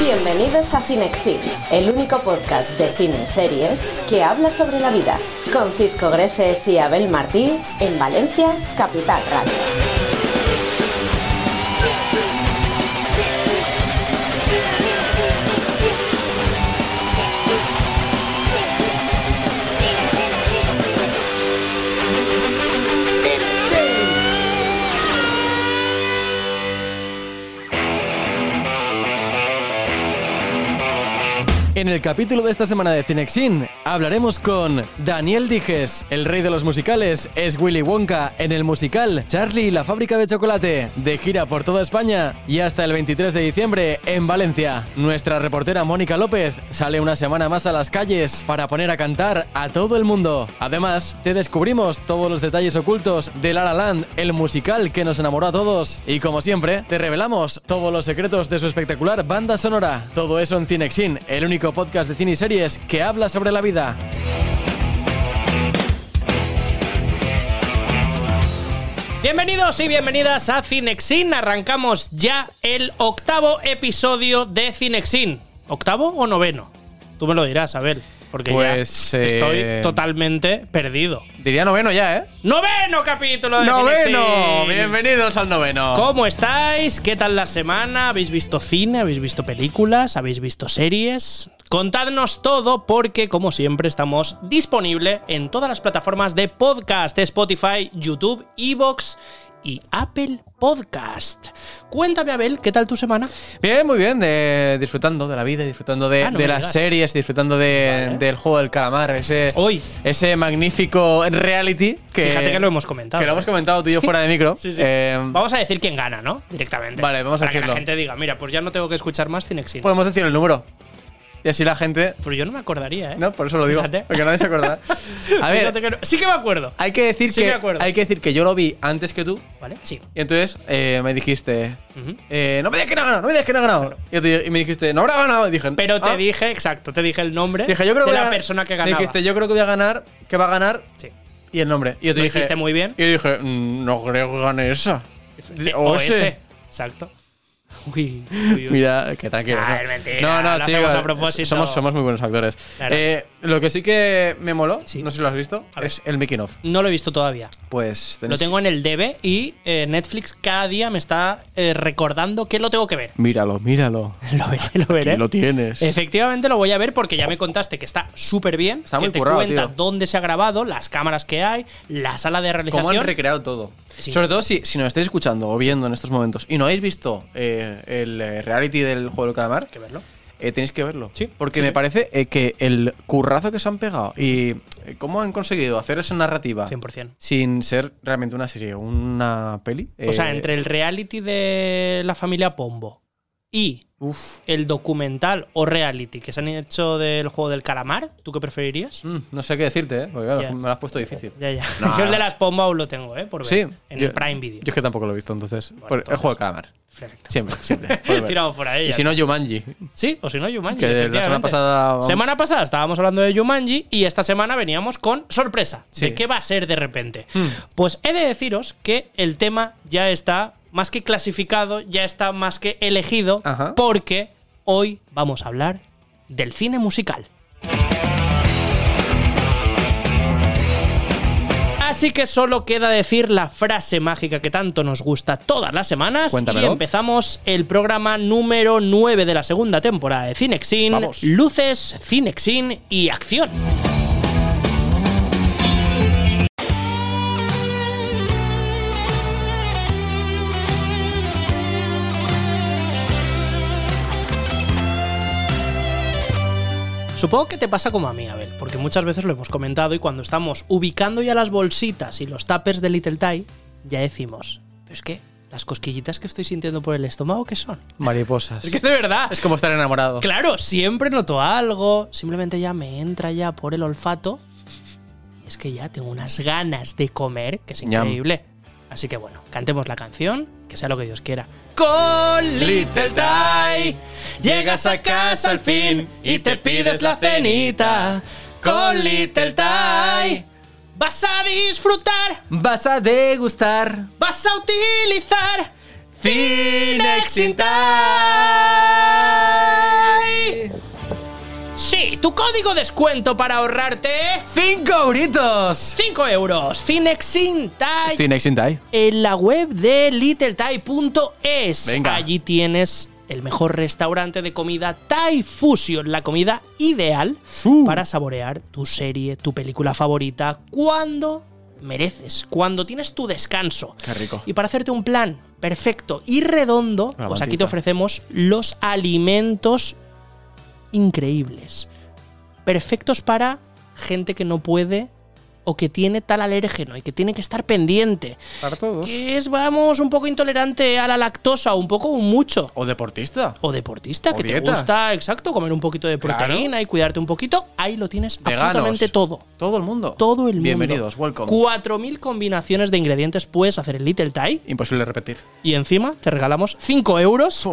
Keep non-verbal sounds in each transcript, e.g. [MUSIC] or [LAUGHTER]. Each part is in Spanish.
Bienvenidos a Cinexin, el único podcast de cine y series que habla sobre la vida, con Cisco Greses y Abel Martí en Valencia, Capital Radio. En el capítulo de esta semana de Cinexin hablaremos con Daniel Dijes, el rey de los musicales, es Willy Wonka en el musical Charlie y la fábrica de chocolate, de gira por toda España y hasta el 23 de diciembre en Valencia. Nuestra reportera Mónica López sale una semana más a las calles para poner a cantar a todo el mundo. Además, te descubrimos todos los detalles ocultos de La La Land, el musical que nos enamoró a todos. Y como siempre, te revelamos todos los secretos de su espectacular banda sonora. Todo eso en Cinexin, el único podcast de cine y series que habla sobre la vida. Bienvenidos y bienvenidas a Cinexin. Arrancamos ya el octavo episodio de Cinexin. ¿Octavo o noveno? Tú me lo dirás, Abel. Porque Pues, ya estoy eh, totalmente perdido. Diría noveno ya, ¿eh? ¡Noveno capítulo de ¡Noveno! Bienvenidos al noveno. ¿Cómo estáis? ¿Qué tal la semana? ¿Habéis visto cine? ¿Habéis visto películas? ¿Habéis visto series? Contadnos todo porque, como siempre, estamos disponible en todas las plataformas de podcast, Spotify, YouTube, Evox y Apple Podcast. Cuéntame, Abel, ¿qué tal tu semana? Bien, muy bien, de- disfrutando de la vida, disfrutando de, Ah, no de me las digas. series, disfrutando de- Vale. del juego del calamar, ese, Hoy. ese magnífico reality que, Fíjate que lo hemos comentado. que lo hemos ¿eh? comentado tú y yo Sí. fuera de micro. Sí, sí. Eh, vamos a decir quién gana, ¿no? Directamente. Vale, vamos a Para que decirlo. la gente diga, mira, pues ya no tengo que escuchar más Cinexin. podemos decir el número. Y así la gente. Pues yo no me acordaría, ¿eh? No, por eso lo digo. Fíjate. Porque nadie se acordará. [LAUGHS] A ver, Fíjate que no- Sí que me acuerdo. hay que decir Sí que hay que decir que yo lo vi antes que tú. ¿Vale? Sí. Y entonces eh, me dijiste. Eh, no me digas que no ha ganado, no me digas que no ha ganado. Y, me dijiste, no habrá ganado. Y dije, Pero te "Ah". dije, exacto, te dije el nombre Dije, yo creo de que la persona que me ganaba. Dijiste, yo creo que voy a ganar, que va a ganar Sí. y el nombre. Y yo te Lo dije, muy bien. Y yo dije, "Mm, no creo que gane esa. O, ese. Exacto. [LAUGHS] Uy, uy, uy. Mira, que tranquilo. Ah, ¿no? es mentira, No, no, chicos, a propósito. Somos, somos muy buenos actores. Claro. Eh, lo que sí que me moló, Sí. no sé si lo has visto, es el making of. No lo he visto todavía. Pues Lo tengo en el DB y eh, Netflix cada día me está eh, recordando que lo tengo que ver. Míralo, míralo. [LAUGHS] Lo veré, lo veré. Lo tienes. Efectivamente lo voy a ver porque ya me contaste que está súper bien. Está que muy te currado, cuenta tío. dónde se ha grabado, las cámaras que hay, la sala de Cómo realización. han recreado todo. Sí. Sobre todo si, si nos estáis escuchando o viendo en estos momentos y no habéis visto eh, el eh, reality del juego del calamar, Hay que verlo. eh, tenéis que verlo. Sí, Porque sí, me sí. parece eh, que el currazo que se han pegado y cómo han conseguido hacer esa narrativa 100%. sin ser realmente una serie, una peli. O sea, entre el reality de la familia Pombo y Uf. el documental o reality que se han hecho del juego del calamar, ¿tú qué preferirías? Mm, no sé qué decirte, ¿eh? Porque claro, me lo has puesto difícil. Ya, ya. No, [LAUGHS] Yo el de las Pombo aún lo tengo, ¿eh? Por ver. Sí. En yo- el Prime Video. Yo es que tampoco lo he visto, entonces. por- el juego del calamar. Perfecto. Siempre, siempre. Tirado [LAUGHS] por ahí. y si no, está. Jumanji. Sí, o si no, Jumanji. Que la semana pasada. Semana pasada estábamos hablando de Jumanji y esta semana veníamos con sorpresa. Sí. ¿De qué va a ser de repente? Hmm. Pues he de deciros que el tema ya está más que clasificado, ya está más que elegido, Ajá. porque hoy vamos a hablar del cine musical. Así que solo queda decir la frase mágica que tanto nos gusta todas las semanas Cuéntamelo. y empezamos el programa número 9 de la segunda temporada de Cinexin, Vamos. Luces, Cinexin y Acción. Supongo que te pasa como a mí, Abel, porque muchas veces lo hemos comentado y cuando estamos ubicando ya las bolsitas y los tuppers de Little Tie, ya decimos, pero es que las cosquillitas que estoy sintiendo por el estómago, ¿qué son? [LAUGHS] Mariposas. Es que de verdad, Es como estar enamorado. claro, siempre noto algo, simplemente ya me entra ya por el olfato y es que ya tengo unas ganas de comer que es Ñam. Así que bueno, cantemos la canción, que sea lo que Dios quiera. Con Little Ty, llegas a casa al fin y te pides la cenita. Con Little Ty, vas a disfrutar, Vas a degustar vas a utilizar Cinexintai. Sí, tu código descuento para ahorrarte ¡Cinco euritos! 5 euros. Cinexintai. Cinexintai. en la web de littlethai.es. Venga. Allí tienes el mejor restaurante de comida Thai Fusion, la comida ideal Uh. para saborear tu serie, tu película favorita, cuando mereces, cuando tienes tu descanso. Qué rico. Y para hacerte un plan perfecto y redondo, pues aquí te ofrecemos los alimentos increíbles. Perfectos para gente que no puede o que tiene tal alérgeno y que tiene que estar pendiente. Para todos. Que es, vamos, un poco intolerante a la lactosa, un poco o mucho. O deportista. O deportista, O que te gusta, exacto, comer un poquito de Claro. proteína y cuidarte un poquito. Ahí lo tienes Veganos. absolutamente todo. Todo el mundo. Todo el mundo. Bienvenidos, welcome. 4.000 combinaciones de ingredientes puedes hacer en Little Thai Imposible repetir. y encima te regalamos 5 euros.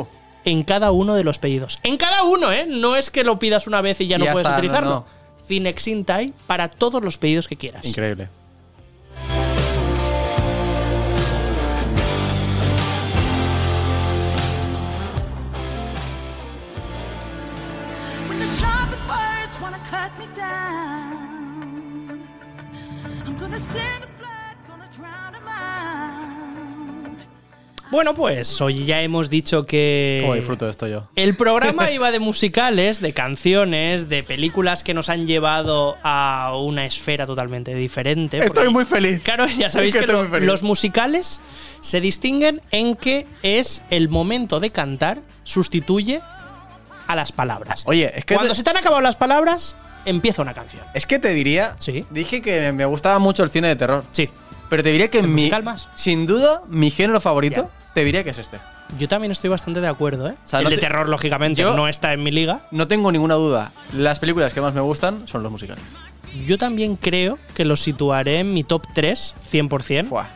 En cada uno de los pedidos. En cada uno, ¿eh? No es que lo pidas una vez y ya Y no ya puedes está, no, utilizarlo. no. Cinexin Thai para todos los pedidos que quieras. Increíble. Bueno, pues hoy ya hemos dicho que. ¿Cómo disfruto de esto yo? El programa [LAUGHS] iba de musicales, de canciones, de películas que nos han llevado a una esfera totalmente diferente. Estoy porque- muy feliz. Claro, ya sabéis Es que, lo- los musicales se distinguen en que es el momento de cantar sustituye a las palabras. Oye, es que Cuando te- se te han acabado las palabras, empieza una canción. Es que te diría. Sí. Dije que me gustaba mucho el cine de terror. Sí. Pero te diría que ¿El mi. más? Sin duda, mi género favorito, te diría que es este. Yo también estoy bastante de acuerdo, ¿eh? sea, el no de te- terror, lógicamente, Yo- no está en mi liga. No tengo ninguna duda. Las películas que más me gustan son los musicales. Yo también creo que lo situaré en mi top 3, 100%. Fuah.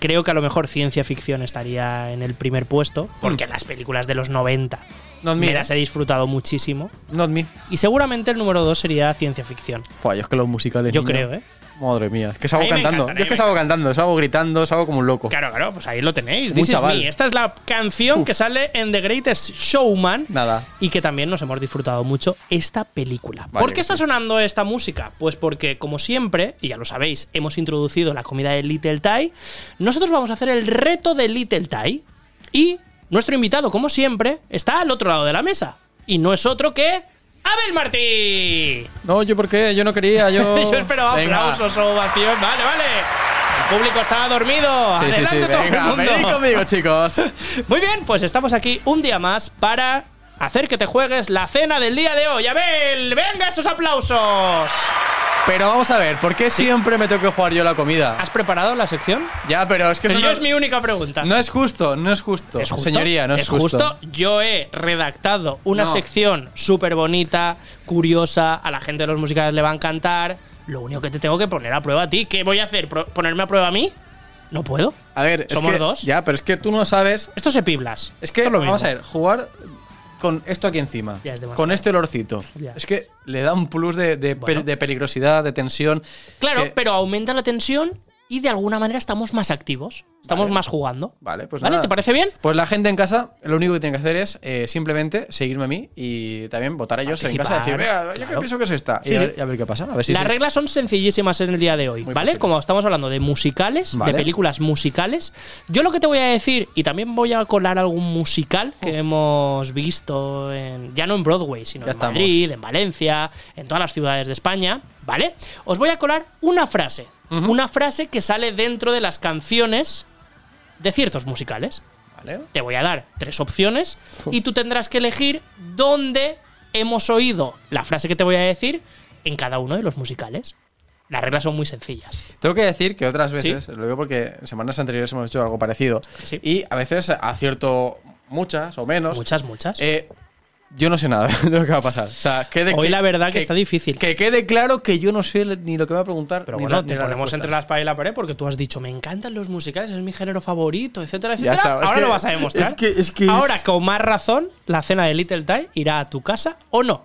Creo que a lo mejor ciencia ficción estaría en el primer puesto, porque las películas de los 90 Not me. me las he disfrutado muchísimo. Not me. Y seguramente el número 2 sería ciencia ficción. Fuah, yo es que los musicales. Yo niño, creo, ¿eh? Madre mía. Es que salgo cantando. encantan, yo es que salgo cantando, salgo gritando, salgo como un loco. Claro, claro, pues ahí lo tenéis. This is me. Esta es la canción que sale en The Greatest Showman. Nada. Y que también nos hemos disfrutado mucho esta película. ¿Por qué está sí. sonando esta música? Pues porque, como siempre, y ya lo sabéis, hemos introducido la comida de Little Thai. Nosotros vamos a hacer el reto de Little Thai. Y nuestro invitado, como siempre, está al otro lado de la mesa. Y no es otro que. ¡Abel Martí! No, yo por qué, yo no quería, yo. [LAUGHS] Yo esperaba Venga. aplausos o ovación. Vale, vale. El público estaba dormido. Sí, sí, sí. Adelante todo Venga, el mundo. venid conmigo, chicos. [LAUGHS] Muy bien, pues estamos aquí un día más para hacer que te juegues la cena del día de hoy. Abel, venga esos aplausos. Pero vamos a ver, ¿por qué siempre me tengo que jugar yo la comida? ¿Has preparado la sección? Ya, pero es que eso Yo no, es mi única pregunta. no es justo, no es justo. ¿Es justo? Señoría, no es, justo. Yo he redactado una No. sección súper bonita, curiosa, a la gente de los musicales le va a encantar. Lo único que te tengo que poner a prueba a ti. ¿Qué voy a hacer? ¿Pro- ¿Ponerme a prueba a mí? No puedo. A ver, es Somos que- dos. Ya, pero es que tú no sabes. Esto se piblas. Es que, Esto lo vamos mismo. a ver, jugar con esto aquí encima, Ya es demasiado. con este olorcito, Ya. es que le da un plus de, de, Bueno. pe- de peligrosidad, de tensión. Claro, que- pero aumenta la tensión y de alguna manera estamos más activos. Estamos Vale. más jugando. Vale, pues ¿Vale? nada. ¿Te parece bien? Pues la gente en casa, lo único que tiene que hacer es eh, simplemente seguirme a mí y también votar a ellos en casa y decir, vea, yo qué pienso que es esta. Sí, y, a sí. ver, y a ver qué pasa. A ver si Las se- reglas son sencillísimas en el día de hoy, Muy ¿vale? fáciles. Como estamos hablando de musicales, Vale. de películas musicales. Yo lo que te voy a decir, y también voy a colar algún musical que hemos visto, en, ya no en Broadway, sino Ya en estamos. Madrid, en Valencia, en todas las ciudades de España, ¿vale? Os voy a colar una frase. Una frase que sale dentro de las canciones de ciertos musicales. Vale. Te voy a dar tres opciones y tú tendrás que elegir dónde hemos oído la frase que te voy a decir en cada uno de los musicales. Las reglas son muy sencillas. Tengo que decir que otras Sí. veces, lo digo porque semanas anteriores hemos hecho algo parecido, Sí. y a veces acierto muchas o menos. Muchas, muchas. Eh, yo no sé nada [LAUGHS] de lo que va a pasar. O sea, quede, Hoy que- la verdad que, está difícil. Que quede claro que yo no sé ni lo que me va a preguntar. pero bueno, la- te ponemos entre la espada y la pared porque tú has dicho, me encantan los musicales, es mi género favorito, etcétera, etcétera. está, Ahora lo vas a demostrar. es que- es que es- Ahora, con más razón, la cena de Little Ty irá a tu casa o no.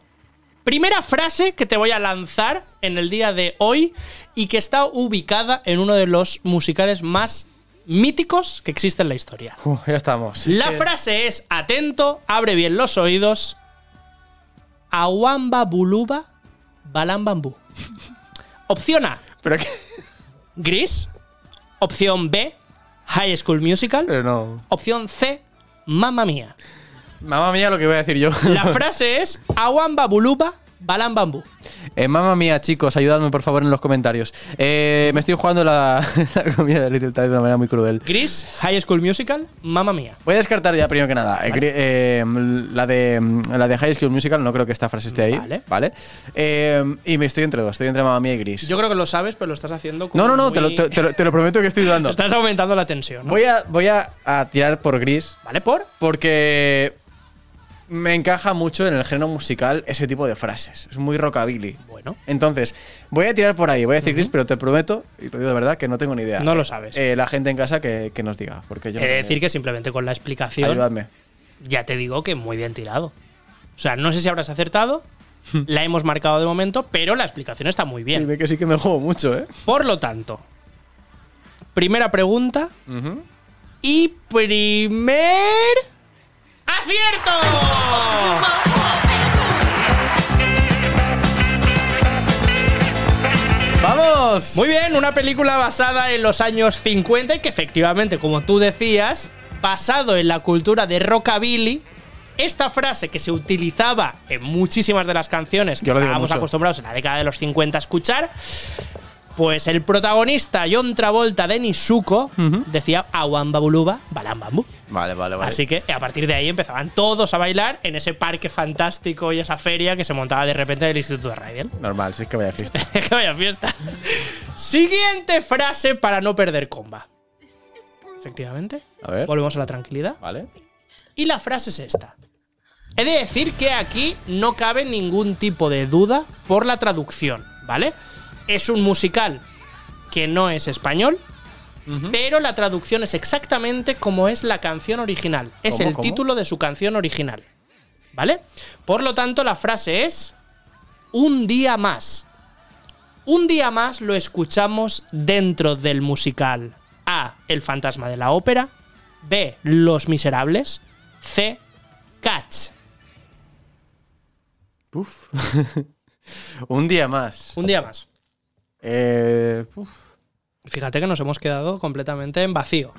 Primera frase que te voy a lanzar en el día de hoy y que está ubicada en uno de los musicales más míticos que existe en la historia. Ya estamos. La frase es, atento, abre bien los oídos. Awamba buluba balam bambú. [LAUGHS] Opción A, Pero que. Gris. Opción B, High School Musical. Pero no. Opción C, Mamma Mía. Mamma mía, lo que voy a decir yo. La frase es Awamba buluba balam bambú. Eh, mamma mía, chicos, ayudadme por favor en los comentarios. Eh, me estoy jugando la, [LAUGHS] la comida de Little Ty de una manera muy cruel. Gris, High School Musical, Mamma Mía. Voy a descartar ya primero que nada. eh, eh, la, de, la de High School Musical, no creo que esta frase esté ahí. Vale. Vale. Eh, y me estoy entre dos, estoy entre Mamma mía y Gris. Yo creo que lo sabes, pero lo estás haciendo como no, no, no, te lo, muy- te, te lo- te lo prometo que estoy dudando. [LAUGHS] Estás aumentando la tensión. ¿no? Voy, a, voy a, a tirar por Gris ¿Vale? ¿Por? porque me encaja mucho en el género musical ese tipo de frases. Es muy rockabilly. Bueno. Entonces, voy a tirar por ahí, voy a decir Gris, pero te prometo, y lo digo de verdad, que no tengo ni idea. No lo sabes. Eh, la gente en casa que, que nos diga, porque yo He de decir que simplemente con la explicación Ayudadme. ya te digo que muy bien tirado. O sea, no sé si habrás acertado, [LAUGHS] la hemos marcado de momento, pero la explicación está muy bien. Dime que sí que me juego mucho, ¿eh? Por lo tanto, primera pregunta y primer acierto. ¡Vamos! Muy bien, una película basada en los años 50 y que efectivamente, como tú decías, basado en la cultura de rockabilly, esta frase que se utilizaba en muchísimas de las canciones que Yo estábamos acostumbrados en la década de los 50 a escuchar, pues el protagonista John Travolta de Nisuko decía Awamba Buluba Balam Bambu. Vale, vale, vale. Así que a partir de ahí empezaban todos a bailar en ese parque fantástico y esa feria que se montaba de repente en el Instituto de Raidel. [LAUGHS] Normal, sí es que vaya fiesta. [LAUGHS] que vaya fiesta. Siguiente frase para no perder comba. Efectivamente. A ver. Volvemos a la tranquilidad. Vale. Y la frase es esta. He de decir que aquí no cabe ningún tipo de duda por la traducción, ¿vale? Es un musical que no es español, pero la traducción es exactamente como es la canción original. Es ¿Cómo, el cómo? título de su canción original, ¿vale? Por lo tanto, la frase es un día más. Un día más lo escuchamos dentro del musical A. El fantasma de la ópera. B. Los miserables. C. Cats. Uf. [LAUGHS] Un día más. Un día más. Eh, uf. Fíjate que nos hemos quedado completamente en vacío.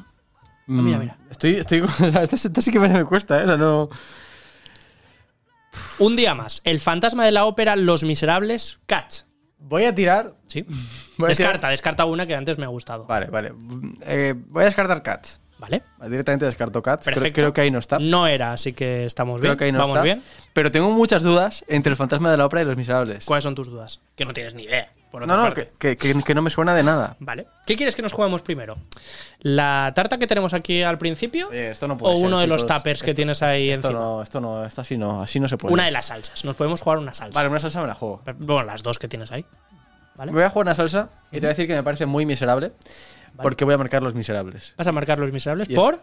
Mm, mira, mira. Estoy, estoy, [LAUGHS] esta, esta sí que me, cuesta, ¿eh? O sea, no. Un día más. El fantasma de la ópera Los miserables. Cats. Voy a tirar. Sí. [LAUGHS] Voy Descarta, tirar- descarta una que antes me ha gustado. Vale, vale. Mm, eh, voy a descartar Cats. ¿Vale? Directamente descarto Cats. Creo, creo que ahí no está. No era, así que estamos Creo bien. que ahí no Vamos está. bien. Pero tengo muchas dudas entre el fantasma de la ópera y los miserables. ¿Cuáles son tus dudas? Que no tienes ni idea. Por otra No, no, parte. que, que- no me suena de nada. Vale. ¿Qué quieres que nos juguemos primero? ¿La tarta que tenemos aquí al principio? Eh, esto no puede ¿O ser, uno de los tuppers que tienes ahí Esto encima? no, esto no, esto así no, así no se puede. Una de las salsas. Nos podemos jugar una salsa. Vale, una salsa me la juego. Bueno, las dos que tienes ahí. ¿Vale? Voy a jugar una salsa y te voy a decir que me parece muy miserable. Porque voy a marcar los miserables. ¿Vas a marcar los miserables? Y es- ¿Por?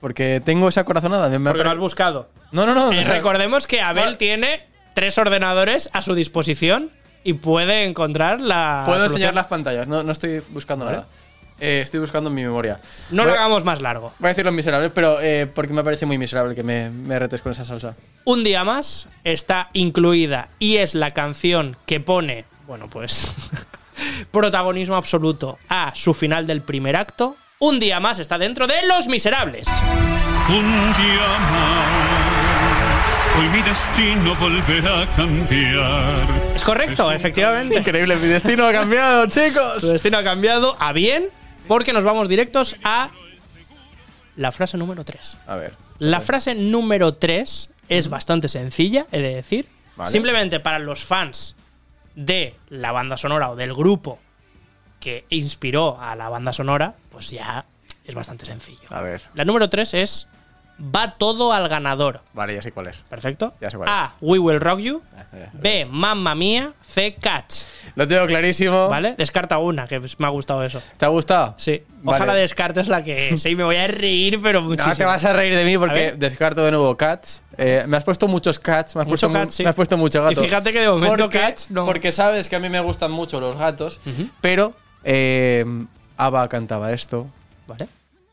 Porque tengo esa corazonada. me- me Porque lo has buscado. No, no, no. Eh, recordemos que Abel tiene tres ordenadores a su disposición y puede encontrar la. Puedo solución. enseñar las pantallas. No, no estoy buscando Vale. nada. Eh, estoy buscando en mi memoria. No voy, lo hagamos más largo. voy a decir los miserables, pero eh, porque me parece muy miserable que me, me retes con esa salsa. Un día más está incluida y es la canción que pone, bueno, pues, [LAUGHS] protagonismo absoluto a su final del primer acto. Un día más está dentro de Los Miserables. Un día más, hoy mi destino volverá a cambiar. Es correcto, efectivamente. Increíble, mi destino ha cambiado, [LAUGHS] chicos. Su destino ha cambiado a bien porque nos vamos directos a la frase número 3. A ver. La frase número 3 es bastante sencilla, he de decir. Vale. Simplemente para los fans de la banda sonora o del grupo que inspiró a la banda sonora, pues ya es bastante sencillo. A ver. La número 3 es Va todo al ganador. Vale, ya sé cuál es. Perfecto. Ya sé cuál es. A. We Will Rock You. ya. B. Mamma Mía. C. Catch. Lo tengo clarísimo. ¿Vale? Descarta una, que me ha gustado eso. ¿Te ha gustado? Sí. Vale. Ojalá descartes la que [LAUGHS] sí, me voy a reír, pero muchísimo. No te vas a reír de mí porque descarto de nuevo cats. Eh, me has puesto muchos cats, me has, Mucho puesto, mu- cat, sí. me has puesto mucho gato. Y fíjate que de momento porque, cats no. Porque sabes que a mí me gustan mucho los gatos, pero eh, Ava cantaba esto. ¿Vale?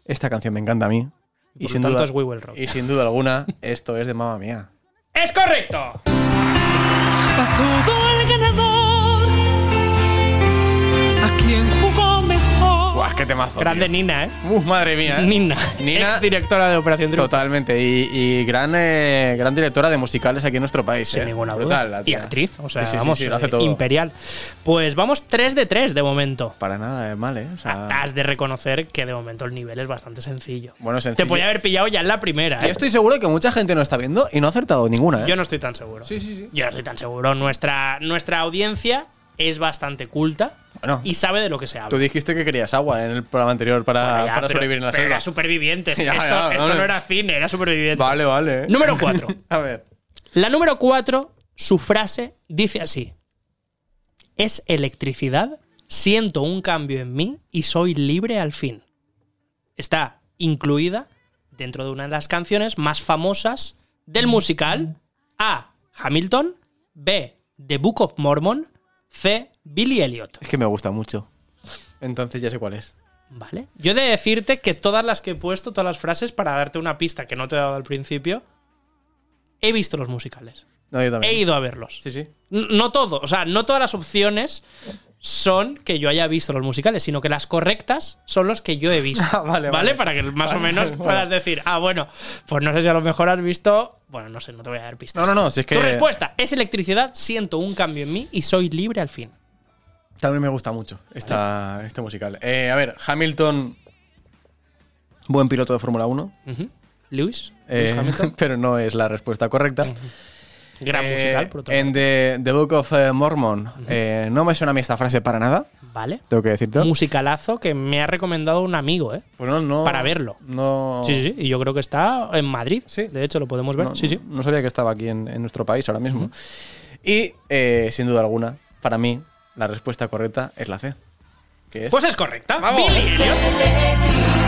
Esta canción me encanta a mí. Y Por sin, tanto duda, es We Will Rock. y sin duda alguna, esto es de mamá mía. ¡Es correcto! Pa' todo el ganador, a quien jugó. Buah, qué temazo. Grande tío. Nina, ¿eh? Madre mía. ¿eh? Nina. Nina- Ex directora de Operación Triunfo. Totalmente. Y, y gran, eh, gran directora de musicales aquí en nuestro país. Sin eh. ninguna duda. Y actriz, o sea, Sí, vamos, sí, lo hace eh, todo. imperial. Pues vamos 3 de 3 de momento. Para nada, es mal, ¿eh? O sea, Has de reconocer que de momento el nivel es bastante sencillo. bueno, Te sencillo. podía haber pillado ya en la primera, Yo ¿eh? estoy seguro que mucha gente no está viendo y no ha acertado ninguna, ¿eh? Yo no estoy tan seguro. Sí, sí, sí. Yo no estoy tan seguro. Nuestra, nuestra audiencia es bastante culta Bueno, y sabe de lo que se habla. tú dijiste que querías agua en el programa anterior para, Bueno, ya, para pero- sobrevivir en la pero selva. era supervivientes. [LAUGHS] Ya, esto ya, esto no era cine, era supervivientes. Vale, vale. Número 4. [LAUGHS] A ver. La número 4, su frase dice así: Es electricidad, siento un cambio en mí y soy libre al fin. Está incluida dentro de una de las canciones más famosas del musical A. Hamilton, B. The Book of Mormon, C. Billy Elliot. Es que me gusta mucho. Entonces ya sé cuál es. ¿Vale? Yo he de decirte que todas las que he puesto, todas las frases, para darte una pista que no te he dado al principio, he visto los musicales. No, yo también. He ido a verlos. Sí, sí. N- No todo, o sea, no todas las opciones son que yo haya visto los musicales, sino que las correctas son los que yo he visto. [LAUGHS] Ah, vale, vale. Para que más o Vale, menos vale. puedas decir, ah, bueno, pues no sé si a lo mejor has visto. Bueno, no sé, no te voy a dar pistas. No, no, no, si es que- Tu respuesta es electricidad, siento un cambio en mí y soy libre al fin. También me gusta mucho esta, este musical. Eh, a ver, Hamilton. Buen piloto de Fórmula 1. Ujú. Lewis, eh, Hamilton, [LAUGHS] pero no es la respuesta correcta. gran Eh, musical, por otro En. The, The Book of Mormon. no me suena a mí esta frase para nada. Vale. Tengo que decirte. Musicalazo que me ha recomendado un amigo, ¿eh? Pues no, no- para verlo. No. Sí, sí, sí. Y yo creo que está en Madrid. Sí. De hecho, lo podemos ver. No, sí, sí. no sabía que estaba aquí en, en nuestro país ahora mismo. Y, sin duda alguna, para mí, la respuesta correcta es la C. Que es. Pues es correcta. ¡Vamos! Billy Elliot.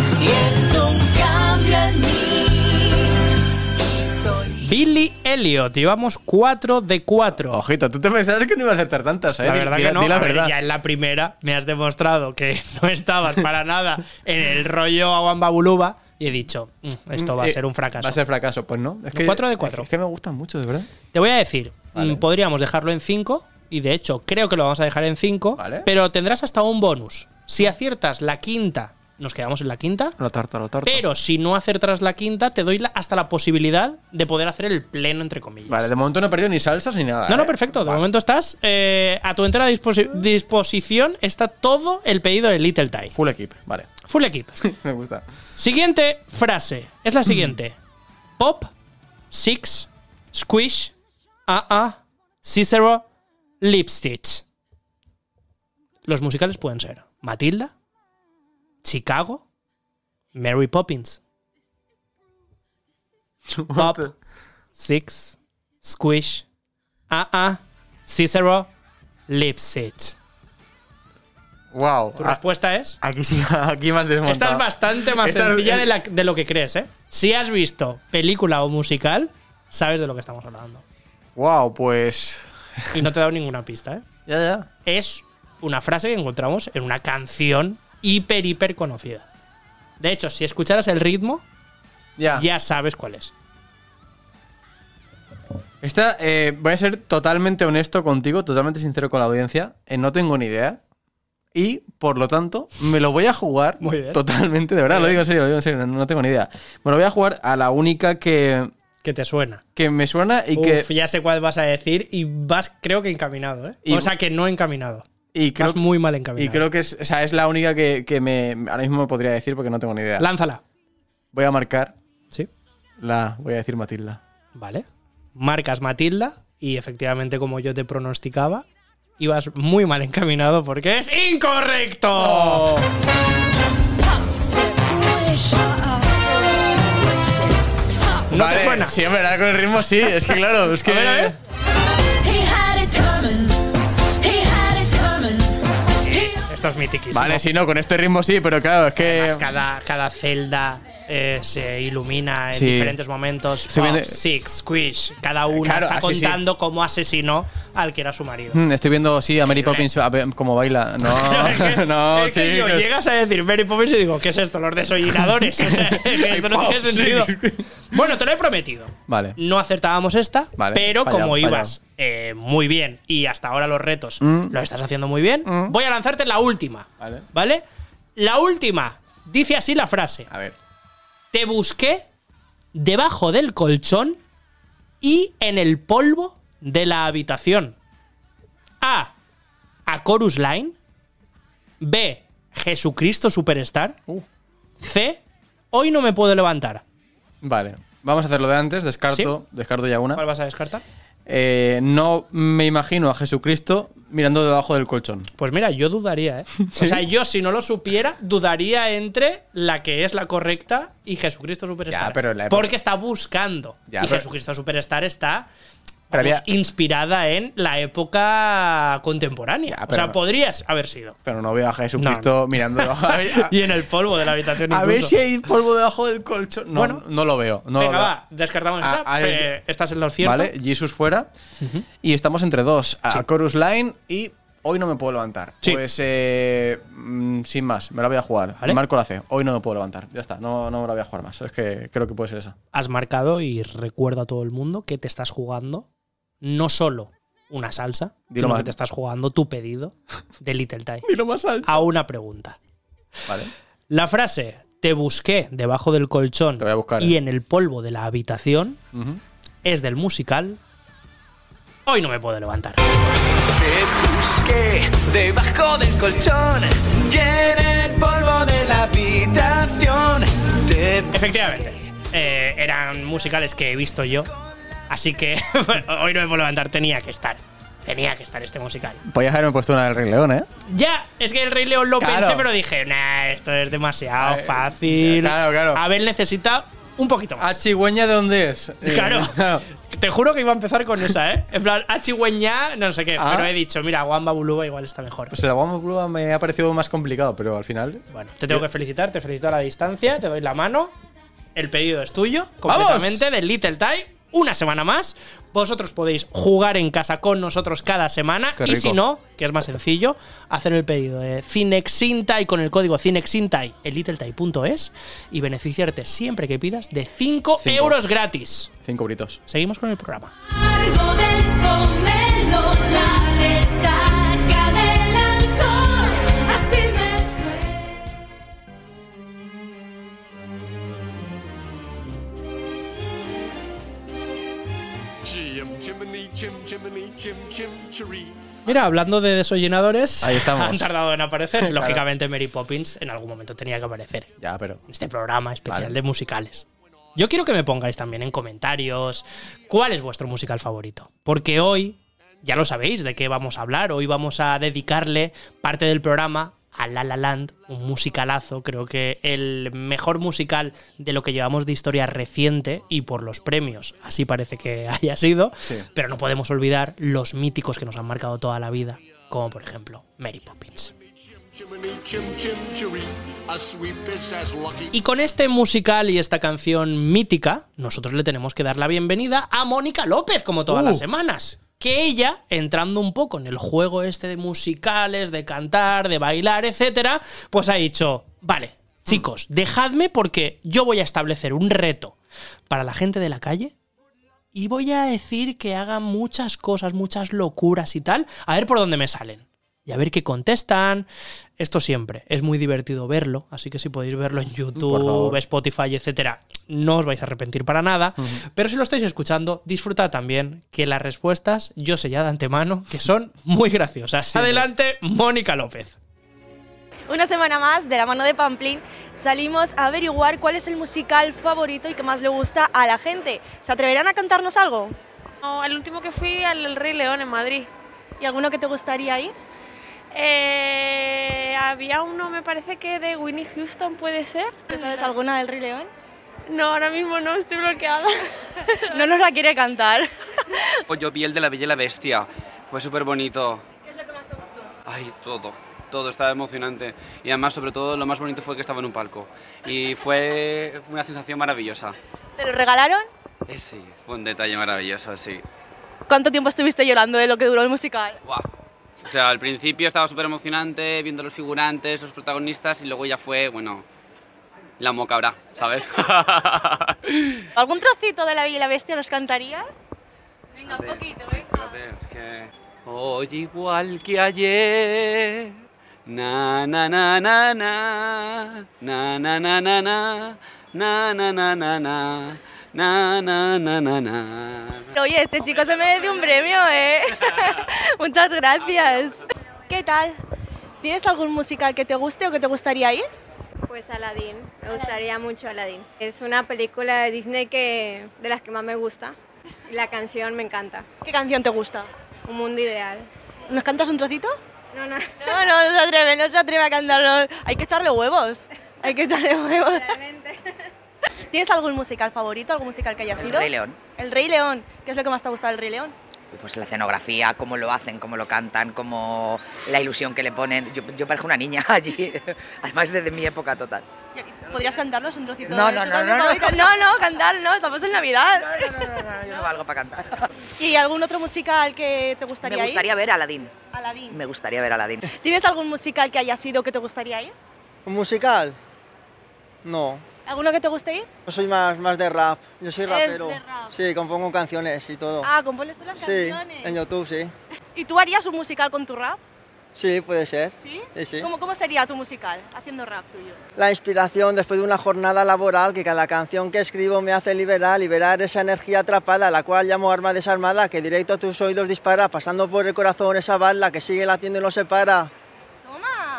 Siento un cambio en mí. Y soy Billy Elliot. Llevamos 4 de 4. Ojito, tú te pensabas que no iba a acertar tantas, ¿eh? La verdad di que no. di la A ver, verdad. ya en la primera me has demostrado que [LAUGHS] no estabas para nada en el rollo Aguambabuluba y he dicho, "Mm, esto va a Eh, ser un fracaso. Va a ser fracaso. Pues no. Es que, Cuatro de cuatro. Es que me gustan mucho, de verdad. Te voy a decir, Vale. mm, podríamos dejarlo en 5 y de hecho creo que lo vamos a dejar en 5, Vale. pero tendrás hasta un bonus. Si aciertas la quinta, nos quedamos en la quinta. Lo tarto, lo tarto. Pero si no acertas la quinta, te doy la- hasta la posibilidad de poder hacer el pleno, entre comillas. Vale, de momento no he perdido ni salsas ni nada. No, no, ¿eh? perfecto. De Vale. momento estás eh, a tu entera disposi- disposición. Está todo el pedido de Little Tie. Full equip, vale. Full equip. [LAUGHS] me gusta. Siguiente frase. Es la siguiente. Pop, Six, Squish, AA, Cicero, Lipstitch. Los musicales pueden ser Matilda, Chicago, Mary Poppins. Pop, Six, Squish, AA, Cicero, Lipstitch. Wow. Tu respuesta es. Aquí sí, [LAUGHS] aquí más desmontado. Esta es bastante más Esta es- sencilla de, la- de lo que crees, ¿eh? Si has visto película o musical, sabes de lo que estamos hablando. Wow, pues. Y no te he dado ninguna pista, ¿eh? [LAUGHS] Ya, ya. Es una frase que encontramos en una canción hiper, hiper conocida. De hecho, si escucharas el ritmo, Ya. ya sabes cuál es. Esta, eh, voy a ser totalmente honesto contigo, totalmente sincero con la audiencia. eh, no tengo ni idea. Y, por lo tanto, me lo voy a jugar totalmente, de verdad, lo digo en serio, lo digo en serio, no, tengo ni idea. Me lo voy a jugar a la única que, Que te suena. que me suena y que. Ya sé cuál vas a decir y vas, creo que encaminado, ¿eh? Y- o sea, que no encaminado. y creo, vas muy mal y encaminado. creo que es, o sea, es la única que, que me, ahora mismo me podría decir porque no tengo ni idea. Lánzala. Voy a marcar Sí. la. Voy a decir Matilda. Vale. Marcas Matilda y efectivamente, como yo te pronosticaba, ibas muy mal encaminado porque es incorrecto. ¿No Vale, te suena? Sí, en verdad, con el ritmo sí. Es que claro, es que. [LAUGHS] A ver, a ver. Esto es mitiquísimo. Vale, sí, no, con este ritmo sí, pero claro, es que. Además, cada, cada celda eh, se ilumina en Sí. diferentes momentos. Pop, viendo- Six, Squish. Cada uno Claro, está sí. contando cómo asesinó al que era su marido. Mm, Estoy viendo, sí, a Mary Poppins cómo baila. No, [LAUGHS] es que, [LAUGHS] no, es que yo chicos. llegas a decir Mary Poppins y digo, ¿qué es esto? Los desollinadores. [LAUGHS] O sea, que esto no tiene sentido. Bueno, te lo he prometido. Vale. No acertábamos esta, Vale, pero fallado, como ibas eh, muy bien y hasta ahora los retos Mm. lo estás haciendo muy bien, Mm. voy a lanzarte la última. Vale. ¿Vale? La última. Dice así la frase. A ver. Te busqué debajo del colchón y en el polvo de la habitación. A. A Chorus Line. B. Jesucristo Superstar. Uh. C. Hoy no me puedo levantar. Vale. Vamos a hacer lo de antes. Descarto, descarto ya una. ¿Cuál vas a descartar? Eh, no me imagino a Jesucristo mirando debajo del colchón. Pues mira, yo dudaría, ¿eh? [LAUGHS] O sea, yo si no lo supiera, dudaría entre la que es la correcta y Jesucristo Superstar. Ya, pero en la época- Porque está buscando. Ya, y pero- Jesucristo Superstar está Pero vamos, había- inspirada en la época contemporánea. Ya, o sea, podrías haber sido. Pero no veo a Jesucristo [LAUGHS] mirando debajo. [LAUGHS] A ver, a- Y en el polvo de la habitación a ver si hay polvo debajo del colchón. No, Bueno. no lo veo. No Venga, lo veo. va, descartamos Ah, esa. eh, estás en lo cierto. Vale, Jesus fuera. Y estamos entre dos: a Chorus Line y Hoy no me puedo levantar. Sí. Pues eh, mm, sin más, me la voy a jugar. Vale. Marco la C. Hoy no me puedo levantar. Ya está, no, no me la voy a jugar más. Es que creo que puede ser esa. Has marcado y recuerda a todo el mundo que te estás jugando no solo una salsa, Dilo sino que te estás jugando tu pedido de Little Tie. Y lo más alto. a una pregunta. Vale. La frase te busqué debajo del colchón Te voy a buscar, y eh. en el polvo de la habitación es del musical Hoy no me puedo levantar. Te busqué debajo del colchón y en el polvo de la habitación. Te Efectivamente, eh, eran musicales que he visto yo, así que [LAUGHS] hoy no me puedo levantar, tenía que estar. Tenía que estar este musical. Podías haberme puesto una del Rey León, ¿eh? Ya, es que el Rey León lo Claro. pensé, pero dije, nah, esto es demasiado Eh, fácil. claro, claro. Abel necesita un poquito más. ¿A Chigüeña de dónde es? Eh, [LAUGHS] Claro. [LAUGHS] Te juro que iba a empezar con esa, ¿eh? En plan, Achigüeña, no sé qué. Ah. Pero he dicho, mira, Wamba Buluba igual está mejor. Pues el Guamo Blue me ha parecido más complicado, pero al final. bueno, te tengo que felicitar, te felicito a la distancia, te doy la mano. El pedido es tuyo, completamente, del Little Tie. Una semana más. Vosotros podéis jugar en casa con nosotros cada semana. Y si no, que es más sencillo, hacer el pedido de Cinexintai con el código Cinexintai en littletie.es y beneficiarte siempre que pidas de 5 Cinco. euros gratis. Cinco britos. Seguimos con el programa. Algo del pomelo, la Mira, hablando de desollinadores, Ahí estamos. [LAUGHS] han tardado en aparecer. [LAUGHS] Claro. Lógicamente, Mary Poppins en algún momento tenía que aparecer Ya, pero. en este programa especial Vale. de musicales. Yo quiero que me pongáis también en comentarios cuál es vuestro musical favorito. Porque hoy, ya lo sabéis de qué vamos a hablar, hoy vamos a dedicarle parte del programa a La La Land, un musicalazo, creo que el mejor musical de lo que llevamos de historia reciente y por los premios, así parece que [LAUGHS] haya sido, Sí. pero no podemos olvidar los míticos que nos han marcado toda la vida, como por ejemplo Mary Poppins. Y con este musical y esta canción mítica, nosotros le tenemos que dar la bienvenida a Mónica López, como todas Uh. las semanas. Que ella, entrando un poco en el juego este de musicales, de cantar, de bailar, etcétera, pues ha dicho: Vale, chicos, dejadme porque yo voy a establecer un reto para la gente de la calle y voy a decir que hagan muchas cosas, muchas locuras y tal, a ver por dónde me salen. Y a ver qué contestan. Esto siempre es muy divertido verlo, así que si podéis verlo en YouTube. Spotify, etcétera, no os vais a arrepentir para nada. Pero si lo estáis escuchando, disfrutad también que las respuestas yo sé ya de antemano que son muy graciosas. Adelante, Mónica López. Una semana más, de la mano de Pamplín, salimos a averiguar cuál es el musical favorito y que más le gusta a la gente. ¿Se atreverán a cantarnos algo? No, el último que fui al Rey León en Madrid. ¿Y alguno que te gustaría ir? Eh, había uno, me parece que de Winnie Houston, ¿puede ser? ¿Te sabes alguna del Rey León? No, ahora mismo no, estoy bloqueada. [LAUGHS] No nos la quiere cantar. Pues yo vi el de la Bella y la Bestia. Fue súper bonito. ¿Qué es lo que más te gustó? Ay, todo. Todo estaba emocionante. Y además, sobre todo, lo más bonito fue que estaba en un palco. Y fue una sensación maravillosa. ¿Te lo regalaron? Eh, sí, fue un detalle maravilloso, sí. ¿Cuánto tiempo estuviste llorando de lo que duró el musical? Guau. O sea, al principio estaba súper emocionante viendo los figurantes, los protagonistas, y luego ya fue, bueno, la mocabra, ¿sabes? ¿Algún trocito de La Bella y la Bestia nos cantarías? Venga, un poquito, venga. Espérate, es que... Hoy igual que ayer, na na na na na, na na na na na, na na na na na, na na na na na. Oye, este chico se merece un premio, ¿eh? [LAUGHS] Muchas gracias. ¿Qué tal? ¿Tienes algún musical que te guste o que te gustaría ir? Pues Aladdin, me gustaría mucho Aladdin. Es una película de Disney que de las que más me gusta. Y la canción me encanta. ¿Qué canción te gusta? Un mundo ideal. ¿Nos cantas un trocito? No, no. No, no, no se atreve, no se atreve a cantarlo. Hay que echarle huevos. Hay que echarle huevos. ¿Tienes algún musical favorito, algún musical que haya sido? Rey León. El Rey León. ¿Qué es lo que más te ha gustado del Rey León? Pues la escenografía, cómo lo hacen, cómo lo cantan, cómo la ilusión que le ponen. Yo, yo parezco una niña [LAUGHS] allí, además desde mi época total. ¿Podrías cantarnos un trocito? No, no, no, no, no. no, no, cantar no, estamos en Navidad. Yo no valgo para cantar. [LAUGHS] ¿Y algún otro musical que te gustaría Me gustaría ir? ver Aladdin. Aladdin. Me gustaría ver Aladdin. ¿Tienes algún musical que haya sido que te gustaría ir? ¿Un musical? No, ¿Alguno que te guste ir? yo soy más, más de rap. Yo soy rapero. de rap. Sí, compongo canciones y todo. Ah, compones tú las sí, canciones. en YouTube, sí. [LAUGHS] ¿Y tú harías un musical con tu rap? Sí, puede ser. ¿Sí? sí. ¿Cómo, ¿Cómo sería tu musical haciendo rap tuyo? La inspiración después de una jornada laboral que cada canción que escribo me hace liberar, liberar esa energía atrapada, la cual llamo arma desarmada, que directo a tus oídos dispara, pasando por el corazón esa bala que sigue latiendo y no se para.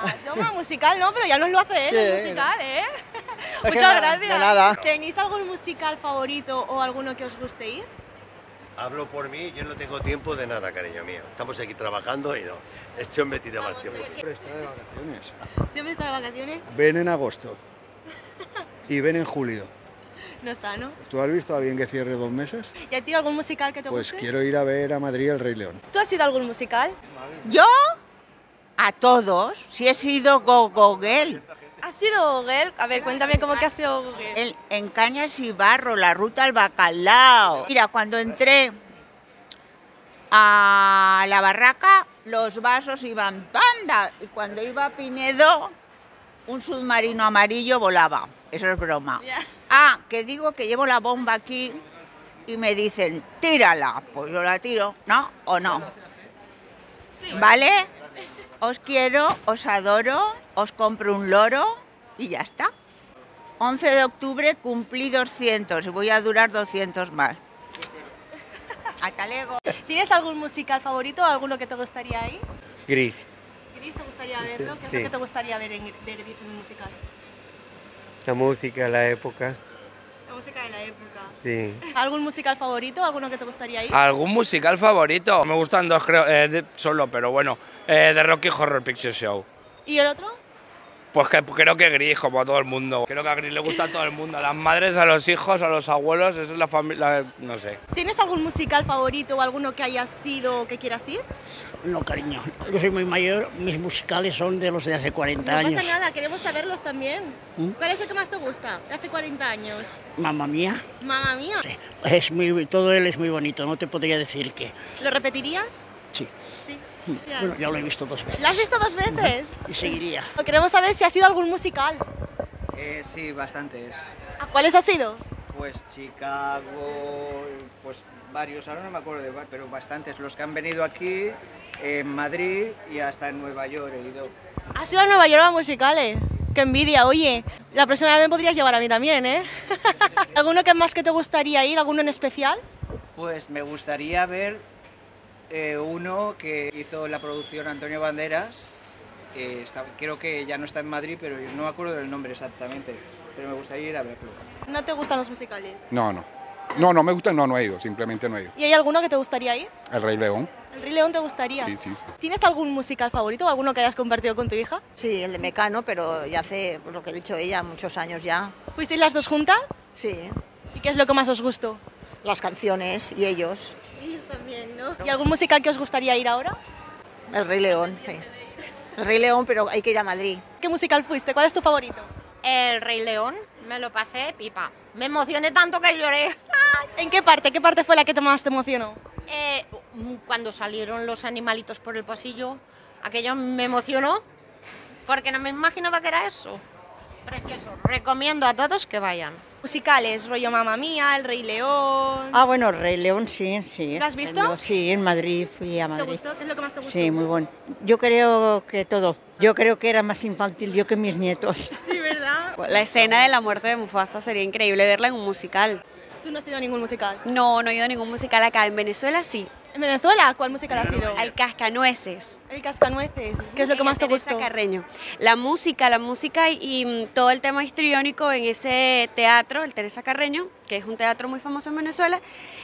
Toma, toma, musical no, pero ya nos lo hace él, Sí, el musical, ¿eh? [LAUGHS] Muchas nada, gracias. de nada. ¿Tenéis algún musical favorito o alguno que os guste ir? Hablo por mí, yo no tengo tiempo de nada, cariño mío. Estamos aquí trabajando y no. Este hombre tiene más tiempo. ¿Siempre está de vacaciones? Ven en agosto [LAUGHS] y ven en julio. No está, ¿no? ¿Tú has visto a alguien que cierre dos meses? ¿Y a ti algún musical que te Pues guste? quiero ir a ver a Madrid el Rey León. ¿Tú has ido a algún musical? ¿Yo? A todos. Si he sido Gogel. ¿Has sido Gogel? A ver, cuéntame cómo que has sido Gogel. El, en Cañas y Barro, la ruta al bacalao. Mira, cuando entré a la barraca, los vasos iban tanda. Y cuando iba a Pinedo, un submarino amarillo volaba. Eso es broma. Ah, que digo que llevo la bomba aquí y me dicen, tírala. Pues yo la tiro, ¿no? ¿O no? ¿Vale? Os quiero, os adoro, os compro un loro y ya está. 11 de octubre cumplí 200 y voy a durar 200 más. Hasta luego. ¿Tienes algún musical favorito o alguno que te gustaría ir? Gris. Gris te gustaría verlo. ¿Qué es Sí. lo que te gustaría ver en, de Gris en un musical? La música, la época. La música de la época. Sí. ¿Algún musical favorito? ¿Alguno que te gustaría ir? ¿Algún musical favorito? Me gustan dos, creo, eh, solo, pero bueno. Eh, de Rocky Horror Picture Show. ¿Y el otro? Pues que, creo que Gris, como a todo el mundo. Creo que a Gris le gusta a todo el mundo. A las madres, a los hijos, a los abuelos, eso es la familia. No sé. ¿Tienes algún musical favorito o alguno que hayas sido o que quieras ir? No, cariño, yo soy muy mayor, mis musicales son de los de hace 40 No años. pasa nada, queremos saberlos también. ¿Mm? ¿Cuál es el que más te gusta? De hace 40 años. Mamma mía, Mamma mía. es muy, todo él es muy bonito, no te podría decir que ¿Lo repetirías? sí. Bueno, ya lo he visto dos veces. ¿Lo has visto dos veces? Y seguiría. Queremos saber si ha sido algún musical. Eh, sí, bastantes. ¿A cuáles ha sido? Pues Chicago, pues varios, ahora no me acuerdo de cuál, pero bastantes. Los que han venido aquí, en Madrid y hasta en Nueva York he ido. ¿Has ido a Nueva York a musicales? ¡Qué envidia! Oye, la próxima vez me podrías llevar a mí también, ¿eh? [LAUGHS] ¿Alguno que más que te gustaría ir? ¿Alguno en especial? Pues me gustaría ver eh, uno que hizo la producción Antonio Banderas. eh, está- creo que ya no está en Madrid, pero no me acuerdo del nombre exactamente. Pero me gustaría ir a verlo. ¿No te gustan los musicales? No, no. No, no me gusta, no, no he ido, simplemente no he ido. ¿Y hay alguno que te gustaría ir? El Rey León. ¿El ¿El Rey León te gustaría? Sí, sí. ¿Tienes algún musical favorito o alguno que hayas compartido con tu hija? Sí, el de Mecano, pero ya hace, por lo que ha dicho ella, muchos años ya. ¿Fuisteis las dos juntas? Sí. ¿Y qué es lo que más os gustó? Las canciones y ellos. Ellos también, ¿no? ¿Y algún musical que os gustaría ir ahora? El Rey León, sí. El Rey León, pero hay que ir a Madrid. ¿Qué musical fuiste? ¿Cuál es tu favorito? El Rey León, me lo pasé pipa. Me emocioné tanto que lloré. [LAUGHS] ¿En qué parte? ¿Qué parte fue la que te más te emocionó? Eh, cuando salieron los animalitos por el pasillo, aquello me emocionó porque no me imaginaba que era eso. Precioso. Recomiendo a todos que vayan. Musicales, rollo Mamma Mía, El Rey León. Ah, bueno, Rey León sí, sí. ¿Lo has visto? Sí, en Madrid fui a ¿Te Madrid. gustó? ¿Qué es lo que más te gustó? Sí, muy bueno. Yo creo que todo. Yo creo que era más infantil yo que mis nietos. [LAUGHS] Sí, ¿verdad? La escena de la muerte de Mufasa sería increíble verla en un musical. ¿Tú no has ido a ningún musical? No, no he ido a ningún musical acá. En Venezuela sí. ¿En Venezuela? ¿Cuál musical has ido? El Cascanueces. El Cascanueces. ¿Qué es lo que más te Teresa gustó? Carreño. La música, la música y, y, mm, todo el tema histriónico en ese teatro, el Teresa Carreño, que es un teatro muy famoso en Venezuela,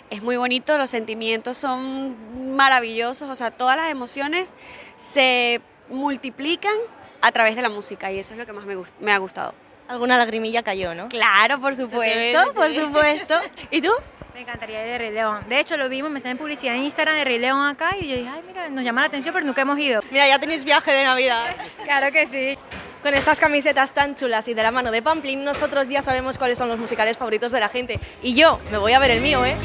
es muy bonito, los sentimientos son maravillosos, o sea, todas las emociones se multiplican a través de la música y eso es lo que más me, gust- me ha gustado. Alguna lagrimilla cayó, ¿no? Claro, por supuesto, por supuesto. [LAUGHS] ¿Y tú? Me encantaría ir de Rey León. De hecho, lo vimos, me salen publicidad en Instagram de Rey León acá y yo dije, ay, mira, nos llama la atención, pero nunca hemos ido. Mira, ya tenéis viaje de Navidad. Claro que sí. Con estas camisetas tan chulas y de la mano de Pamplin, nosotros ya sabemos cuáles son los musicales favoritos de la gente. Y yo me voy a ver el mío, ¿eh?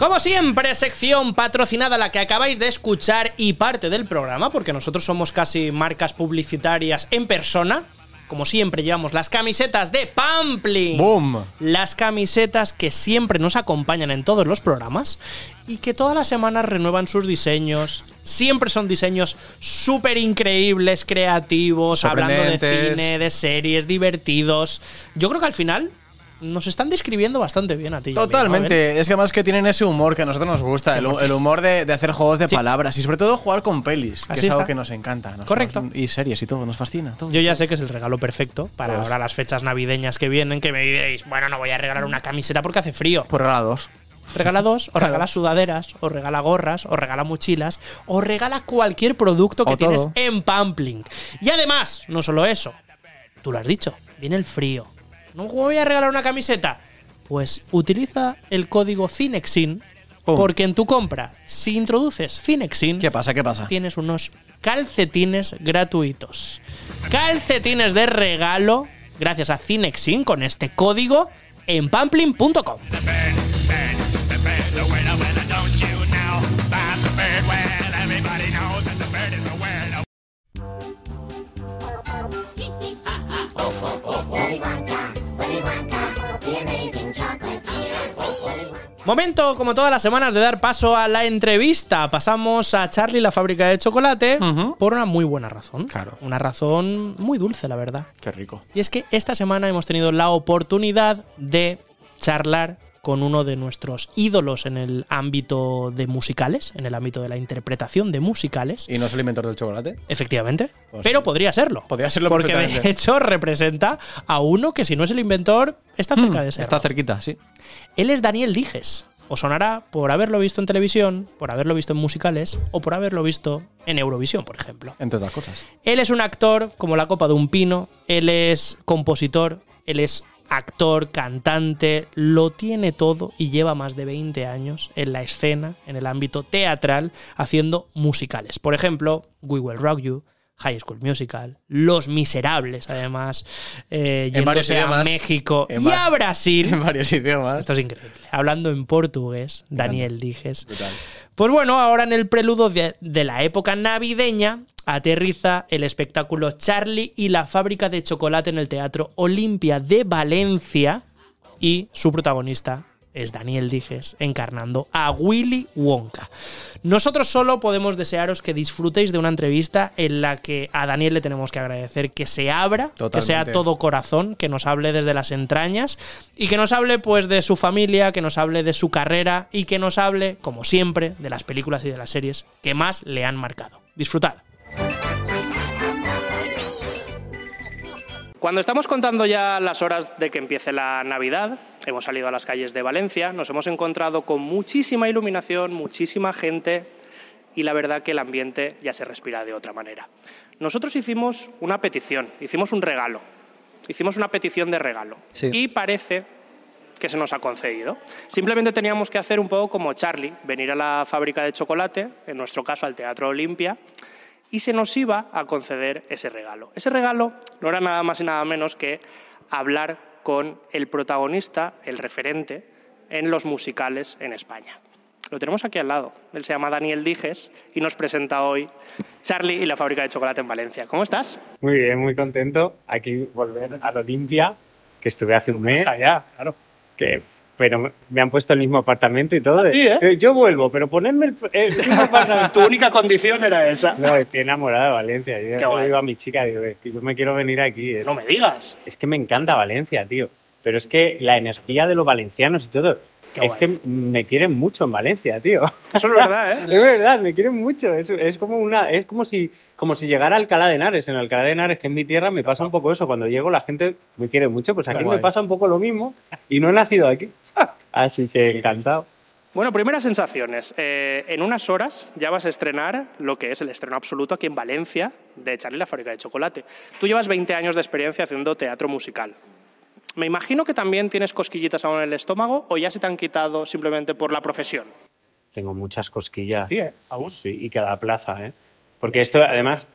Como siempre, sección patrocinada la que acabáis de escuchar y parte del programa, porque nosotros somos casi marcas publicitarias en persona. Como siempre, llevamos las camisetas de Pampling. ¡Boom! Las camisetas que siempre nos acompañan en todos los programas y que todas las semanas renuevan sus diseños. Siempre son diseños súper increíbles, creativos, hablando de cine, de series, divertidos. Yo creo que al final nos están describiendo bastante bien a ti. Totalmente. Es que además que tienen ese humor que a nosotros nos gusta, el, el humor de, de hacer juegos de palabras y sobre todo jugar con pelis, que Así es algo que nos encanta. Nos- Correcto. nos- y series y todo, nos fascina. todo. Yo ya sé que es el regalo perfecto para Pues- ahora las fechas navideñas que vienen, que me diréis, bueno, no voy a regalar una camiseta porque hace frío. Pues regala dos. Regala dos, o Claro. regala sudaderas, o regala gorras, o regala mochilas, o regala cualquier producto que O tienes todo. en Pampling. Y además, no solo eso, tú lo has dicho, viene el frío. ¿No voy a regalar una camiseta? Pues utiliza el código CINEXIN, porque en tu compra, si introduces CINEXIN, ¿Qué pasa? ¿Qué pasa? tienes unos calcetines gratuitos. Calcetines de regalo gracias a Cinexin con este código en pamplin.com. Momento, como todas las semanas, de dar paso a la entrevista. Pasamos a Charlie, la fábrica de chocolate, por una muy buena razón. Claro. Una razón muy dulce, la verdad. Qué rico. Y es que esta semana hemos tenido la oportunidad de charlar con uno de nuestros ídolos en el ámbito de musicales, en el ámbito de la interpretación de musicales. ¿Y no es el inventor del chocolate? Efectivamente. Pues pero podría serlo. Podría serlo Porque de hecho representa a uno que si no es el inventor, está cerca de ser. Está cerquita, sí. Él es Daniel Dijes. Os sonará por haberlo visto en televisión, por haberlo visto en musicales o por haberlo visto en Eurovisión, por ejemplo. Entre otras cosas. Él es un actor como la copa de un pino, él es compositor, él es actor, cantante, lo tiene todo y lleva más de 20 años en la escena, en el ámbito teatral, haciendo musicales. Por ejemplo, We Will Rock You, High School Musical, Los Miserables, además, eh, En a. México En y a Brasil. [LAUGHS] En varios idiomas. Esto es increíble. Hablando en portugués, Daniel Dijes. Pues bueno, ahora en el preludio de, de la época navideña aterriza el espectáculo Charlie y la fábrica de chocolate en el Teatro Olimpia de Valencia y su protagonista es Daniel Dijes encarnando a Willy Wonka. Nosotros solo podemos desearos que disfrutéis de una entrevista en la que a Daniel le tenemos que agradecer que se abra, que sea todo corazón, que nos hable desde las entrañas y que nos hable pues de su familia, que nos hable de su carrera y que nos hable, como siempre, de las películas y de las series que más le han marcado. Disfrutad. Cuando estamos contando ya las horas de que empiece la Navidad, hemos salido a las calles de Valencia, nos hemos encontrado con muchísima iluminación, muchísima gente y la verdad que el ambiente ya se respira de otra manera. Nosotros hicimos una petición, hicimos un regalo, hicimos una petición de regalo Sí. y parece que se nos ha concedido. Simplemente teníamos que hacer un poco como Charlie, venir a la fábrica de chocolate, en nuestro caso al Teatro Olimpia, y se nos iba a conceder ese regalo. Ese regalo no era nada más y nada menos que hablar con el protagonista, el referente, en los musicales en España. Lo tenemos aquí al lado. Él se llama Daniel Dijes y nos presenta hoy Charlie y la fábrica de chocolate en Valencia. ¿Cómo estás? Muy bien, muy contento. Aquí volver a la Olimpia, que estuve hace un mes. Allá, claro. Que, pero me- han puesto el mismo apartamento y todo. Sí, ¿eh? Eh, Yo vuelvo, pero ponedme el, el mismo [LAUGHS] apartamento. Tu única condición era esa. No, estoy enamorada de Valencia. Yo Qué le guay. digo a mi chica, digo, es que yo me quiero venir aquí. eh. No me digas. Es que me encanta Valencia, tío. Pero es que la energía de los valencianos y todo. Qué es guay. que me quieren mucho en Valencia, tío. Eso es verdad, ¿eh? [LAUGHS] Es verdad, me quieren mucho. Es, es como una, es como si, como si llegara a Alcalá de Henares. En Alcalá de Henares, que es mi tierra, me pasa un poco eso. Cuando llego, la gente me quiere mucho. Pues aquí me pasa un poco lo mismo. Y no he nacido aquí. [LAUGHS] Así que encantado. Bueno, primeras sensaciones. Eh, en unas horas ya vas a estrenar lo que es el estreno absoluto aquí en Valencia de Charlie la fábrica de chocolate. Tú llevas 20 años de experiencia haciendo teatro musical. Me imagino que también tienes cosquillitas aún en el estómago o ya se te han quitado simplemente por la profesión. Tengo muchas cosquillas. Sí, ¿eh? Aún sí, y cada plaza, ¿eh? Porque esto, además,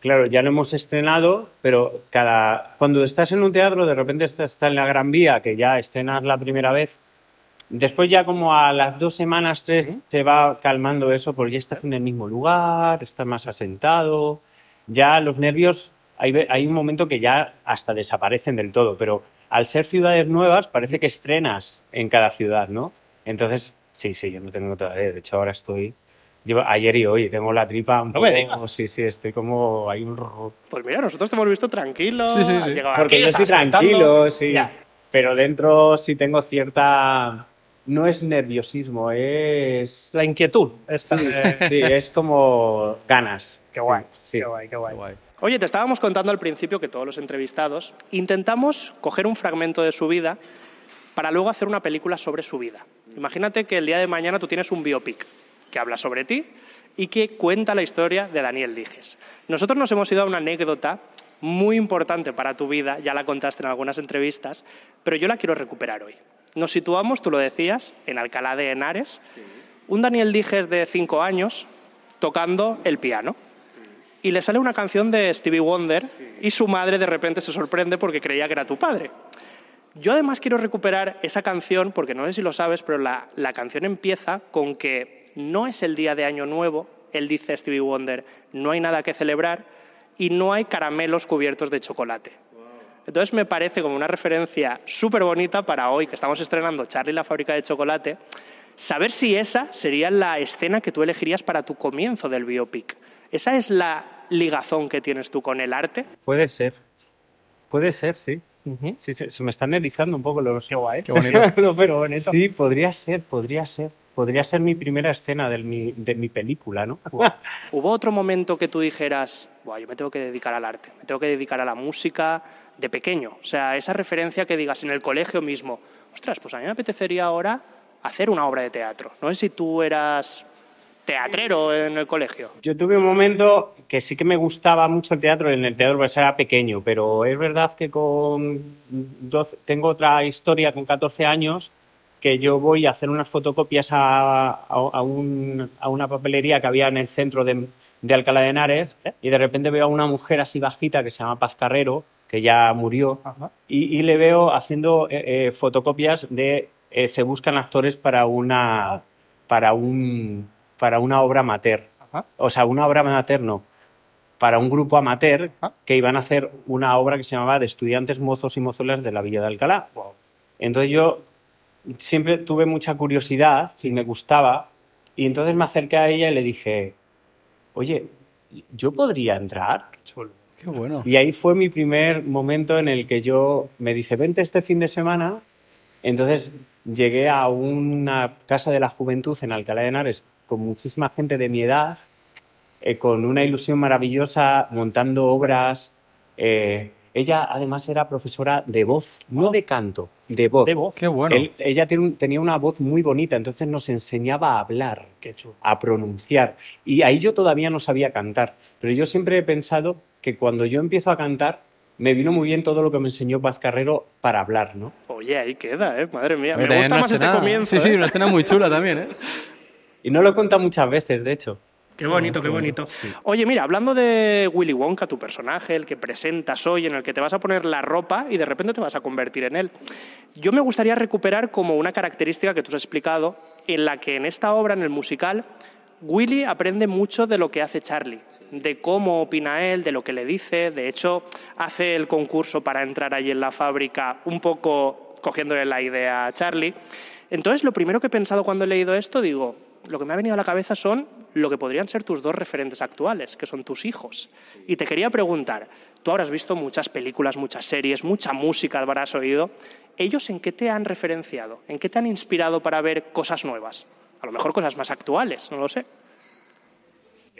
claro, ya lo hemos estrenado, pero cada cuando estás en un teatro, de repente estás en la Gran Vía, que ya estrenas la primera vez, después ya como a las dos semanas, tres, te va calmando eso, porque ya estás en el mismo lugar, estás más asentado, ya los nervios, hay, hay un momento que ya hasta desaparecen del todo, pero al ser ciudades nuevas, parece que estrenas en cada ciudad, ¿no? Entonces, sí, sí, yo no tengo todavía. De hecho, ahora estoy. Llevo, ayer y hoy tengo la tripa un No me poco. Sí, sí, estoy como. Hay un. Pues mira, nosotros te hemos visto tranquilos. Sí, sí, sí. llegado Porque aquí, yo estoy estás cantando. tranquilo, sí. Ya. Pero dentro sí tengo cierta. No es nerviosismo, es. La inquietud. esta Sí, sí, es como ganas. Qué guay, Sí, qué guay, qué guay. Oye, te estábamos contando al principio que todos los entrevistados intentamos coger un fragmento de su vida para luego hacer una película sobre su vida. Imagínate que el día de mañana tú tienes un biopic que habla sobre ti y que cuenta la historia de Daniel Dijes. Nosotros nos hemos ido a una anécdota muy importante para tu vida, ya la contaste en algunas entrevistas, pero yo la quiero recuperar hoy. Nos situamos, tú lo decías, en Alcalá de Henares, un Daniel Dijes de cinco años tocando el piano y le sale una canción de Stevie Wonder y su madre de repente se sorprende porque creía que era tu padre. Yo además quiero recuperar esa canción porque no sé si lo sabes, pero la, la canción empieza con que no es el día de Año Nuevo, él dice Stevie Wonder, no hay nada que celebrar y no hay caramelos cubiertos de chocolate. Entonces me parece como una referencia súper bonita para hoy que estamos estrenando Charlie la fábrica de chocolate, saber si esa sería la escena que tú elegirías para tu comienzo del biopic. ¿Esa es la ligazón que tienes tú con el arte? Puede ser. Puede ser, sí. Sí, sí, se me están erizando un poco los. Qué guay, qué bonito. [LAUGHS] pero Sí, podría ser, podría ser. Podría ser mi primera escena de mi, de mi película, ¿no? [LAUGHS] ¿Hubo otro momento que tú dijeras, Buah, yo me tengo que dedicar al arte, me tengo que dedicar a la música de pequeño? O sea, esa referencia que digas en el colegio mismo, ostras, pues a mí me apetecería ahora hacer una obra de teatro. No sé si tú eras teatrero en el colegio. Yo tuve un momento que sí que me gustaba mucho el teatro, en el teatro pues era pequeño, pero es verdad que con 12 tengo otra historia con 14 años que yo voy a hacer unas fotocopias a, a- a un- a una papelería que había en el centro de, de Alcalá de Henares y de repente veo a una mujer así bajita que se llama Paz Carrero, que ya murió, y, y le veo haciendo eh, eh, fotocopias de eh, se buscan actores para una, para un, para una obra amateur. O sea, una obra amateur no, para un grupo amateur que iban a hacer una obra que se llamaba de estudiantes mozos y mozuelas de la Villa de Alcalá. Entonces yo siempre tuve mucha curiosidad, si me gustaba, y entonces me acerqué a ella y le dije, oye, ¿yo podría entrar? Qué bueno. Y ahí fue mi primer momento en el que yo me dice, vente este fin de semana. Entonces llegué a una casa de la juventud en Alcalá de Henares con muchísima gente de mi edad, eh, con una ilusión maravillosa, montando obras. eh, Ella además era profesora de voz, no de canto, de voz. De voz. Qué bueno. Él- ella tiene un- tenía una voz muy bonita, entonces nos enseñaba a hablar, Qué chulo. a pronunciar. Y ahí yo todavía no sabía cantar, pero yo siempre he pensado que cuando yo empiezo a cantar, me vino muy bien todo lo que me enseñó Paz Carrero para hablar, ¿no? Oye, ahí queda, ¿eh? Madre mía. Me gusta más este comienzo. Sí, sí, ¿eh? una escena muy chula también, ¿eh? Y no lo he contado muchas veces, de hecho. Qué bonito, qué bonito. Oye, mira, hablando de Willy Wonka, tu personaje, el que presentas hoy, en el que te vas a poner la ropa y de repente te vas a convertir en él. Yo me gustaría recuperar como una característica que tú has explicado, en la que en esta obra, en el musical, Willy aprende mucho de lo que hace Charlie, de cómo opina él, de lo que le dice. De hecho, hace el concurso para entrar allí en la fábrica un poco cogiéndole la idea a Charlie. Entonces, lo primero que he pensado cuando he leído esto, digo, lo que me ha venido a la cabeza son lo que podrían ser tus dos referentes actuales, que son tus hijos. Y te quería preguntar, tú habrás visto muchas películas, muchas series, mucha música habrás oído. ¿Ellos en qué te han referenciado? ¿En qué te han inspirado para ver cosas nuevas? A lo mejor cosas más actuales, no lo sé.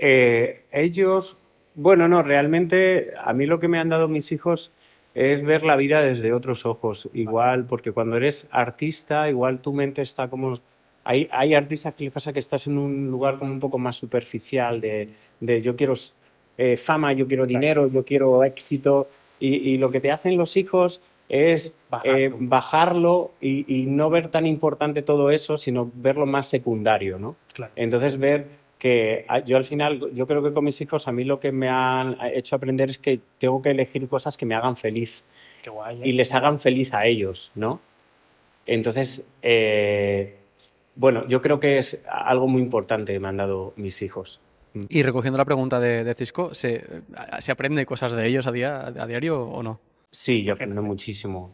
Eh, ellos, bueno, no, realmente a mí lo que me han dado mis hijos es ver la vida desde otros ojos. Igual, porque cuando eres artista, igual tu mente está como... Hay, hay artistas que les pasa que estás en un lugar como un poco más superficial de, de yo quiero eh, fama, yo quiero dinero, yo quiero éxito. Y, y lo que te hacen los hijos es eh, bajarlo y, y no ver tan importante todo eso, sino verlo más secundario, ¿no? Claro. Entonces ver que a- yo al final, yo creo que con mis hijos a mí lo que me han hecho aprender es que tengo que elegir cosas que me hagan feliz Qué guay. ¿eh? y les hagan feliz a ellos, ¿no? Entonces, eh, bueno, yo creo que es algo muy importante que me han dado mis hijos. Y recogiendo la pregunta de, de Cisco, ¿se, ¿se aprende cosas de ellos a, día, a diario o no? Sí, yo aprendo muchísimo.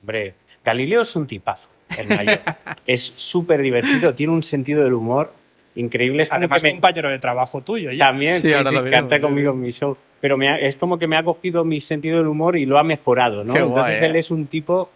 Hombre, Galileo es un tipazo, el mayor. [LAUGHS] es súper divertido, tiene un sentido del humor increíble. Es Además, que me- compañero de trabajo tuyo. Ya. También, Sí, sí, ahora sí, lo canta conmigo en mi show. Pero me ha- es como que me ha cogido mi sentido del humor y lo ha mejorado, ¿no? Qué Entonces guay, ¿eh? él es un tipo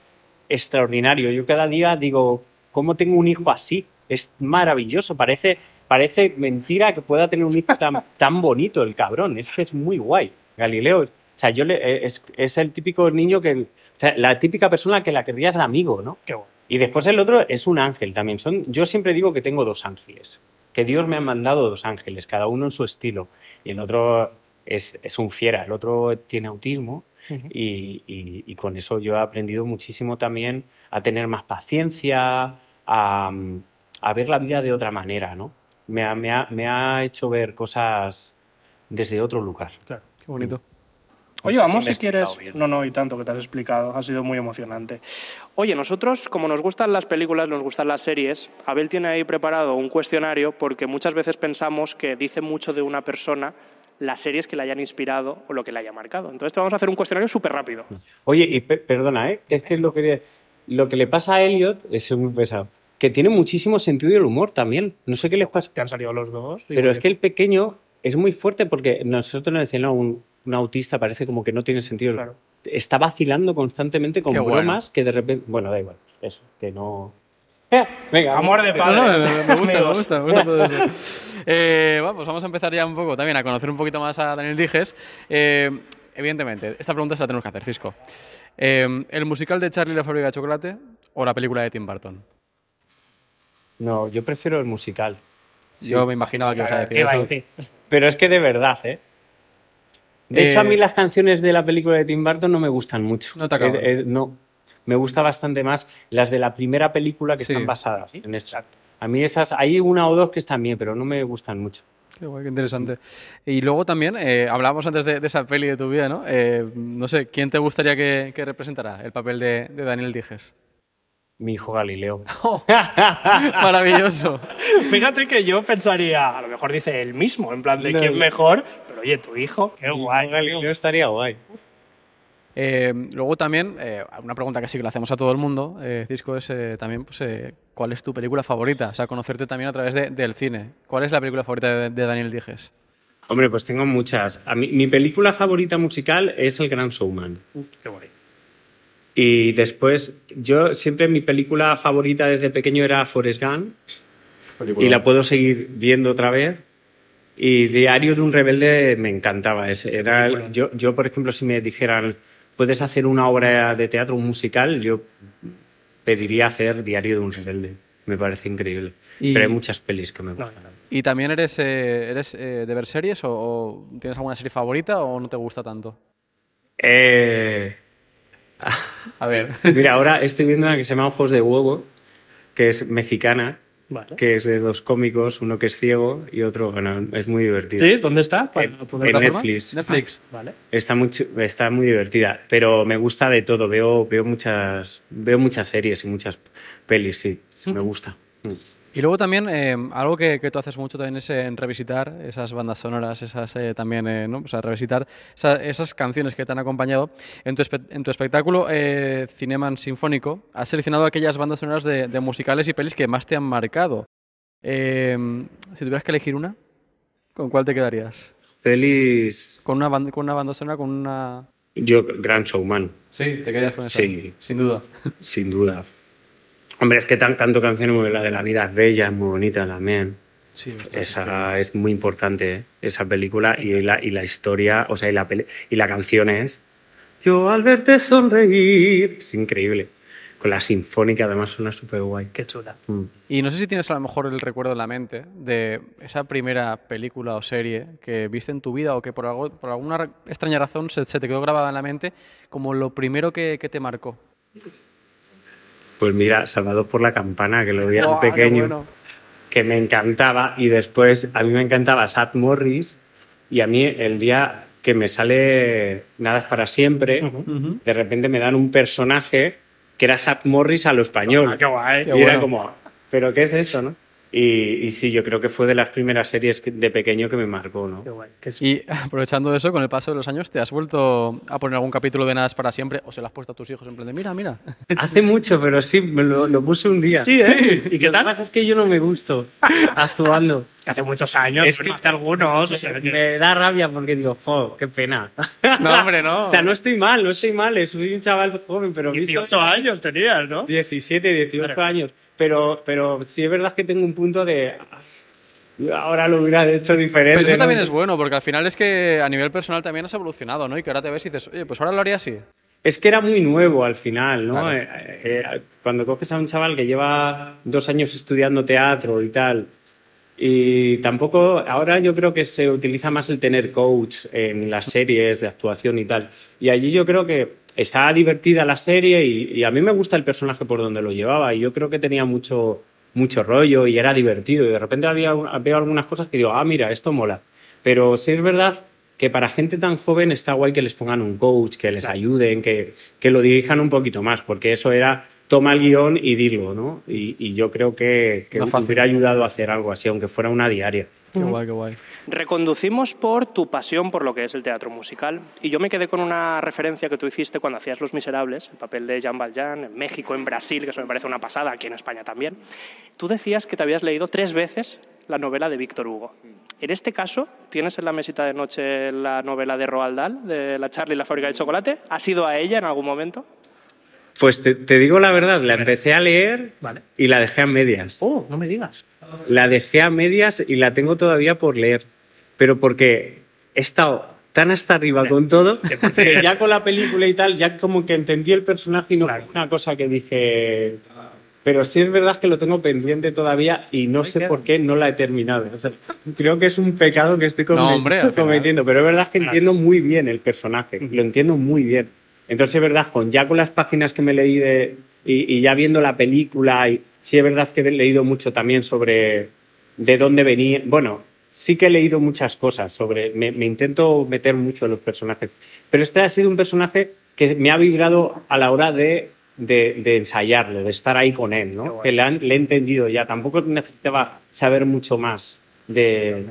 extraordinario. Yo cada día digo, ¿cómo tengo un hijo así? Es maravilloso, parece, parece mentira que pueda tener un hijo tan, [LAUGHS] tan bonito el cabrón. Es que es muy guay. Galileo, o sea, yo le- es, es el típico niño que, o sea, la típica persona que la querrías de amigo, ¿no? Qué guay. Y después el otro es un ángel también. Son, yo siempre digo que tengo dos ángeles. Que Dios me ha mandado dos ángeles, cada uno en su estilo. Y el otro es, es un fiera, el otro tiene autismo. y, y- y con eso yo he aprendido muchísimo también a tener más paciencia, a, a ver la vida de otra manera, ¿no? Me ha, me ha- me ha hecho ver cosas desde otro lugar. Qué bonito. Oye, No sé vamos si quieres. bien. No, no, y tanto que te has explicado. Ha sido muy emocionante. Oye, nosotros, como nos gustan las películas, nos gustan las series, Abel tiene ahí preparado un cuestionario porque muchas veces pensamos que dice mucho de una persona las series que le hayan inspirado o lo que le haya marcado. Entonces te vamos a hacer un cuestionario súper rápido. Oye, y pe- perdona, ¿eh? Es que lo que, lo que le pasa a Elliot es muy pesado. Que tiene muchísimo sentido del humor también. No sé qué les pasa. Te han salido los dos. Pero es que el pequeño es muy fuerte porque nosotros nos decían, no, un, un autista parece como que no tiene sentido. Claro. Está vacilando constantemente con Qué bueno. bromas que de repente. Bueno, da igual. Eso, que no. [LAUGHS] Eh, Venga, Amor de padre. no, me, me gusta, me gusta, me gusta todo eso. [LAUGHS] Eh, bueno, pues vamos a empezar ya un poco también a conocer un poquito más a Daniel Dijes. Eh, evidentemente, esta pregunta se la tenemos que hacer, Cisco. Eh, ¿El musical de Charlie y la fábrica de chocolate o la película de Tim Burton? No, yo prefiero el musical. Yo me imaginaba que ibas a decir ¿Qué iba a eso. decir? Pero es que de verdad, ¿eh? De Eh, hecho, a mí las canciones de la película de Tim Burton no me gustan mucho. No te acaban. Eh, eh, no. Me gusta bastante más las de la primera película que Sí. están basadas en esta. A mí esas, hay una o dos que están bien, pero no me gustan mucho. Qué guay, qué interesante. Y luego también, eh, hablábamos antes de, de esa peli de tu vida, ¿no? Eh, no sé, ¿quién te gustaría que, que representara el papel de, de Daniel Dijes? Mi hijo Galileo. [LAUGHS] Maravilloso. Fíjate que yo pensaría, a lo mejor dice él mismo, en plan de No. quién mejor, oye, tu hijo, qué guay. Galileo estaría guay. Eh, luego también, eh, una pregunta que sí que le hacemos a todo el mundo, eh, Cisco, es eh, también, pues, eh, ¿cuál es tu película favorita? O sea, conocerte también a través de- del cine. ¿Cuál es la película favorita de, de Daniel Dijes? Hombre, pues tengo muchas. A mí- mi película favorita musical es El Gran Showman. Qué guay. Y después, yo siempre mi película favorita desde pequeño era Forrest Gump. Y la puedo seguir viendo otra vez. Y Diario de un Rebelde me encantaba. Era, yo, yo, por ejemplo, si me dijeran puedes hacer una obra de teatro, un musical, yo pediría hacer Diario de un rebelde. Me parece increíble. Y- Pero hay muchas pelis que me gustan. ¿Y también eres, eh, eres eh, de ver series o, o tienes alguna serie favorita o no te gusta tanto? Eh, A ver. [LAUGHS] Mira, ahora estoy viendo una que se llama Ojos de Huevo, que es mexicana, Vale. que es de dos cómicos, uno que es ciego y otro, bueno, es muy divertido. ¿Sí? ¿Dónde está? Para En. Netflix. Netflix. Vale. Está muy, está muy divertida, pero me gusta de todo. Veo, veo, muchas, veo muchas series y muchas pelis, sí. Me gusta. Mm. Y luego también eh, algo que, que tú haces mucho también es eh, en revisitar esas bandas sonoras, esas eh, también, eh, ¿no? O sea, revisitar esa- esas canciones que te han acompañado. En tu, espe- en tu espectáculo eh, Cineman Sinfónico has seleccionado aquellas bandas sonoras de, de musicales y pelis que más te han marcado. Eh, si tuvieras que elegir una, ¿con cuál te quedarías? Pelis... ¿Con una, banda, con una banda sonora, con una...? Yo, Gran Showman. Sí, te quedarías con esa. Sí. Sin duda. Sin duda. Hombre, es que tan, canto canciones como la de La vida es bella, es muy bonita también. Sí, Esa es muy importante, ¿eh? esa película y la, y la historia, o sea, y la, peli- y la canción es Yo al verte sonreír. Es increíble. Con la sinfónica además suena súper guay. Qué chula. Y no sé si tienes a lo mejor el recuerdo en la mente de esa primera película o serie que viste en tu vida o que por, algo, por alguna ra- extraña razón se, se te quedó grabada en la mente como lo primero que, que te marcó. Pues mira, Salvador por la campana, que lo de qué pequeño, bueno. que me encantaba. Y después a mí me encantaba Sad Morris. Y a mí el día que me sale Nada es para siempre, de repente me dan un personaje que era Sad Morris a lo español. Ah, qué guay. Y Qué era bueno. como, ¿pero qué es esto, no? Y, y sí, yo creo que fue de las primeras series de pequeño que me marcó, ¿no? Y aprovechando eso, con el paso de los años, ¿te has vuelto a poner algún capítulo de Nada es para siempre o se lo has puesto a tus hijos en plan de, mira, mira? [LAUGHS] Hace mucho, pero sí, me lo, lo puse un día. Sí, ¿eh? ¿Y qué Lo que tal? pasa es que yo no me gusto actuando. [LAUGHS] Hace muchos años, Es pero que- hace algunos. o sea, que- Me da rabia porque digo, jo, qué pena. No, hombre, no. [LAUGHS] o sea, no estoy mal, no estoy mal, soy un chaval joven, pero... visto- 18 años tenías, ¿no? 17, 18 años. Pero, pero sí es verdad que tengo un punto de... "Ah, Ahora lo hubiera hecho diferente. Pero eso ¿no? también es bueno, porque al final es que a nivel personal también has evolucionado, ¿no? Y que ahora te ves y dices, oye, pues ahora lo haría así. Es que era muy nuevo al final, ¿no? Claro. Eh, eh, cuando coges a un chaval que lleva dos años estudiando teatro y tal, y tampoco, ahora yo creo que se utiliza más el tener coach en las series de actuación y tal. Y allí yo creo que está divertida la serie y, y a mí me gusta el personaje por donde lo llevaba y yo creo que tenía mucho, mucho rollo y era divertido y de repente había, veo algunas cosas que digo, ah, mira, esto mola. Pero sí es verdad que para gente tan joven está guay que les pongan un coach, que les ayuden, que, que lo dirijan un poquito más, porque eso era toma el guion y dilo, ¿no? Y, y yo creo que, que No hubiera ayudado a hacer algo así, aunque fuera una diaria. Qué guay, qué guay. Reconducimos por tu pasión por lo que es el teatro musical. Y yo me quedé con una referencia que tú hiciste cuando hacías Los Miserables, el papel de Jean Valjean, en México, en Brasil, que eso me parece una pasada, aquí en España también. Tú decías que te habías leído tres veces la novela de Víctor Hugo. En este caso, ¿tienes en la mesita de noche la novela de Roald Dahl, de La Charlie y la fábrica de chocolate? ¿Has ido a ella en algún momento? Pues te, te digo la verdad, la empecé a leer Vale. y la dejé a medias. Oh, no me digas. La dejé a medias y la tengo todavía por leer. Pero porque he estado tan hasta arriba con todo que ya con la película y tal, ya como que entendí el personaje y no fue una cosa que dije. Pero sí es verdad que lo tengo pendiente todavía y no sé por qué no la he terminado. O sea, creo que es un pecado que estoy No, hombre, cometiendo, pero es verdad que entiendo muy bien el personaje, lo entiendo muy bien. Entonces es verdad, con, ya con las páginas que me leí de, y, y ya viendo la película, y, sí es verdad que he leído mucho también sobre de dónde venía. Bueno, sí que he leído muchas cosas sobre. Me, me intento meter mucho en los personajes. Pero este ha sido un personaje que me ha vibrado a la hora de, de, de ensayarlo, de estar ahí con él, ¿no? Que le, han- le he entendido ya. Tampoco necesitaba saber mucho más de.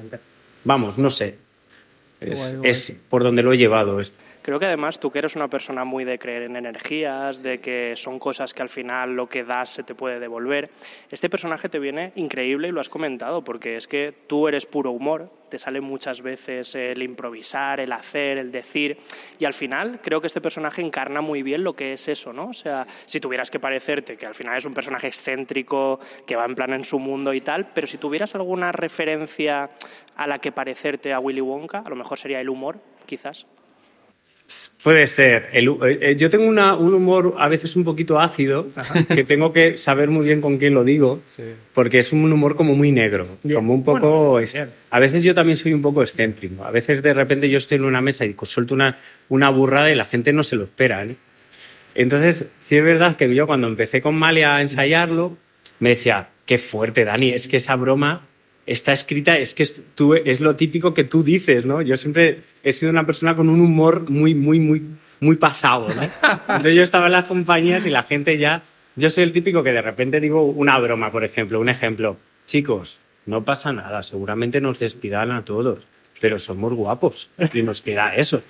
Vamos, no sé. Es, Guay, guay. es por donde lo he llevado. esto. Creo que además tú que eres una persona muy de creer en energías, de que son cosas que al final lo que das se te puede devolver, este personaje te viene increíble y lo has comentado, porque es que tú eres puro humor, te sale muchas veces el improvisar, el hacer, el decir, y al final creo que este personaje encarna muy bien lo que es eso, ¿no? O sea, si tuvieras que parecerte, que al final es un personaje excéntrico, que va en plan en su mundo y tal, pero si tuvieras alguna referencia a la que parecerte a Willy Wonka, a lo mejor sería el humor, quizás. Puede ser. El eh, eh, yo tengo una- un humor a veces un poquito ácido, [LAUGHS] que tengo que saber muy bien con quién lo digo, porque es un humor como muy negro, como un poco... a veces yo también soy un poco excéntrico. A veces de repente yo estoy en una mesa y suelto una, una burrada y la gente no se lo espera. ¿eh? Entonces, sí es verdad que yo cuando empecé con Male a ensayarlo, me decía, qué fuerte, Dani, es que esa broma está escrita, es que es, tú, es lo típico que tú dices, ¿no? Yo siempre he sido una persona con un humor muy, muy, muy, muy pasado. Entonces yo estaba en las compañías y la gente ya... Yo soy el típico que de repente digo una broma, por ejemplo, un ejemplo. Chicos, no pasa nada, seguramente nos despidan a todos, pero somos guapos y nos queda eso.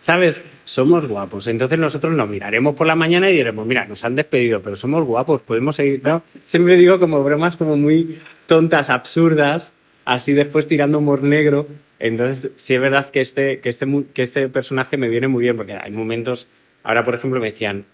¿Sabes? Somos guapos. Entonces nosotros nos miraremos por la mañana y diremos, mira, nos han despedido, pero somos guapos, podemos seguir. ¿no? Siempre digo como bromas como muy tontas, absurdas, así después tirando humor negro. Entonces, sí es verdad que este, que este, que este personaje me viene muy bien, porque hay momentos, ahora por ejemplo me decían,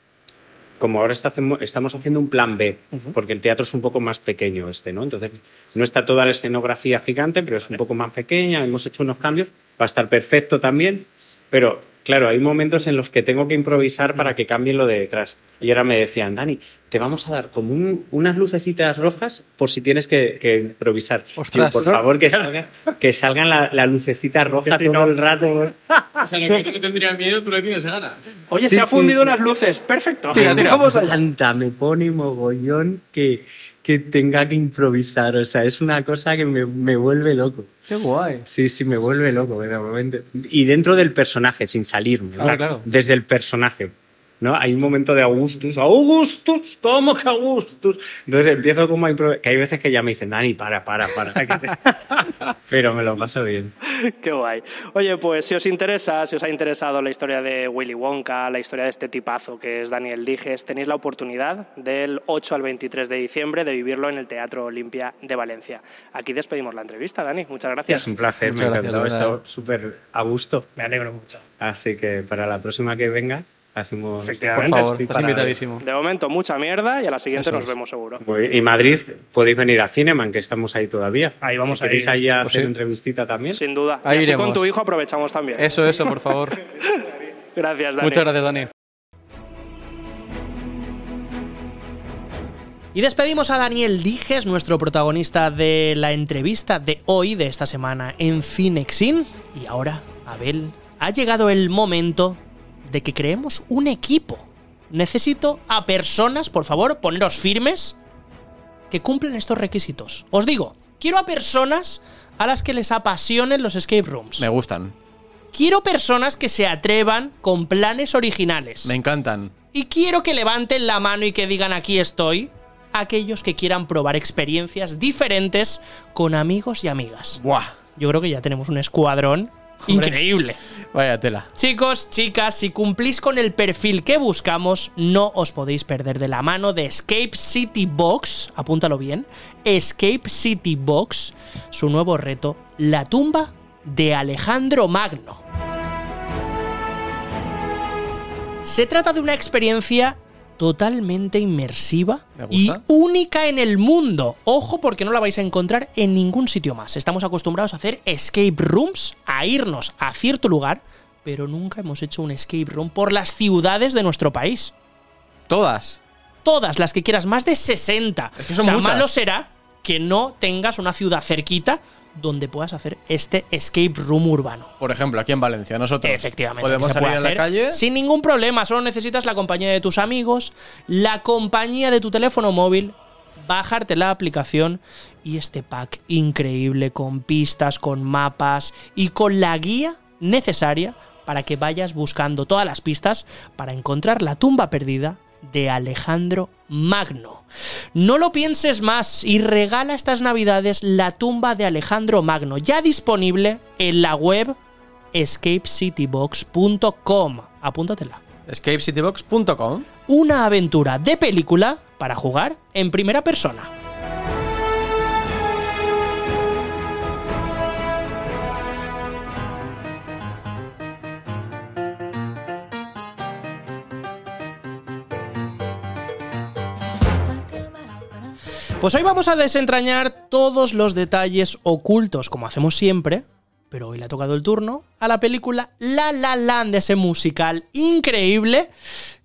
como ahora está estamos haciendo un plan B, porque el teatro es un poco más pequeño este, ¿no? Entonces, no está toda la escenografía gigante, pero es un poco más pequeña, hemos hecho unos cambios, va a estar perfecto también, pero claro, hay momentos en los que tengo que improvisar para que cambien lo de detrás. Y ahora me decían, Dani, te vamos a dar como un- unas lucecitas rojas por si tienes que, que improvisar. Ostras. Digo, por favor, que salga, que salgan la, la lucecita roja todo el rato. [LAUGHS] O sea, que que tendría miedo, tú no tienes ganas. Oye, Sí, se ha sí. fundido las luces. Perfecto. Me Vamos allá. encanta, me pone mogollón que, que tenga que improvisar. O sea, es una cosa que me, me vuelve loco. Qué guay. Sí, sí, me vuelve loco, de momento. Y dentro del personaje, sin salirme. Claro, claro. Desde el personaje. ¿No? Hay un momento de Augustus. ¡Augustus! ¿Cómo que Augustus? Entonces empiezo como a improvisar. Que hay veces que ya me dicen, Dani, para, para, para. [LAUGHS] Pero me lo paso bien. Qué guay. Oye, pues si os interesa, si os ha interesado la historia de Willy Wonka, la historia de este tipazo que es Daniel Dijes, tenéis la oportunidad del 8 al 23 de diciembre de vivirlo en el Teatro Olimpia de Valencia. Aquí despedimos la entrevista, Dani. Muchas gracias. Es un placer, Muchas me verdad. estado súper a gusto. Me alegro mucho. Así que para la próxima que venga, hacemos. Efectivamente. Por favor, estás invitadísimo. De momento, mucha mierda y a la siguiente Eso nos es. vemos seguro. Y Madrid, podéis venir a Cineman, que estamos ahí todavía. Ahí vamos si a queréis ir. ahí a Pues hacer sí. entrevistita también. Sin duda. Ahí y así iremos. con tu hijo aprovechamos también. Eso, eso, por favor. [LAUGHS] Gracias, Dani. Muchas gracias, Dani. Y despedimos a Daniel Dijes, nuestro protagonista de la entrevista de hoy, de esta semana en Cinexin. Y ahora, Abel, ha llegado el momento de que creemos un equipo. Necesito a personas, por favor, poneros firmes, que cumplen estos requisitos. Os digo, quiero a personas a las que les apasionen los escape rooms. Me gustan. Quiero personas que se atrevan con planes originales. Me encantan. Y quiero que levanten la mano y que digan aquí estoy aquellos que quieran probar experiencias diferentes con amigos y amigas. Buah. Yo creo que ya tenemos un escuadrón. Increíble. Vaya tela. Chicos, chicas, si cumplís con el perfil que buscamos, no os podéis perder de la mano de Escape City Box, apúntalo bien, Escape City Box, su nuevo reto, la tumba de Alejandro Magno. Se trata de una experiencia totalmente inmersiva Me y única en el mundo. Ojo porque no la vais a encontrar en ningún sitio más. Estamos acostumbrados a hacer escape rooms, a irnos a cierto lugar, pero nunca hemos hecho un escape room por las ciudades de nuestro país. Todas. Todas las que quieras, más de 60. que son o sea, muchas. malo será que no tengas una ciudad cerquita donde puedas hacer este escape room urbano. Por ejemplo, aquí en Valencia, nosotros. Efectivamente. Podemos salir puede a la calle. Sin ningún problema. Solo necesitas la compañía de tus amigos, la compañía de tu teléfono móvil, bajarte la aplicación y este pack increíble con pistas, con mapas y con la guía necesaria para que vayas buscando todas las pistas para encontrar la tumba perdida de Alejandro Magno. No lo pienses más y regala estas navidades la tumba de Alejandro Magno, ya disponible en la web escapecitybox.com. Apúntatela. Escapecitybox.com. Una aventura de película para jugar en primera persona. Pues hoy vamos a desentrañar todos los detalles ocultos, como hacemos siempre, pero hoy le ha tocado el turno a la película La La Land, ese musical increíble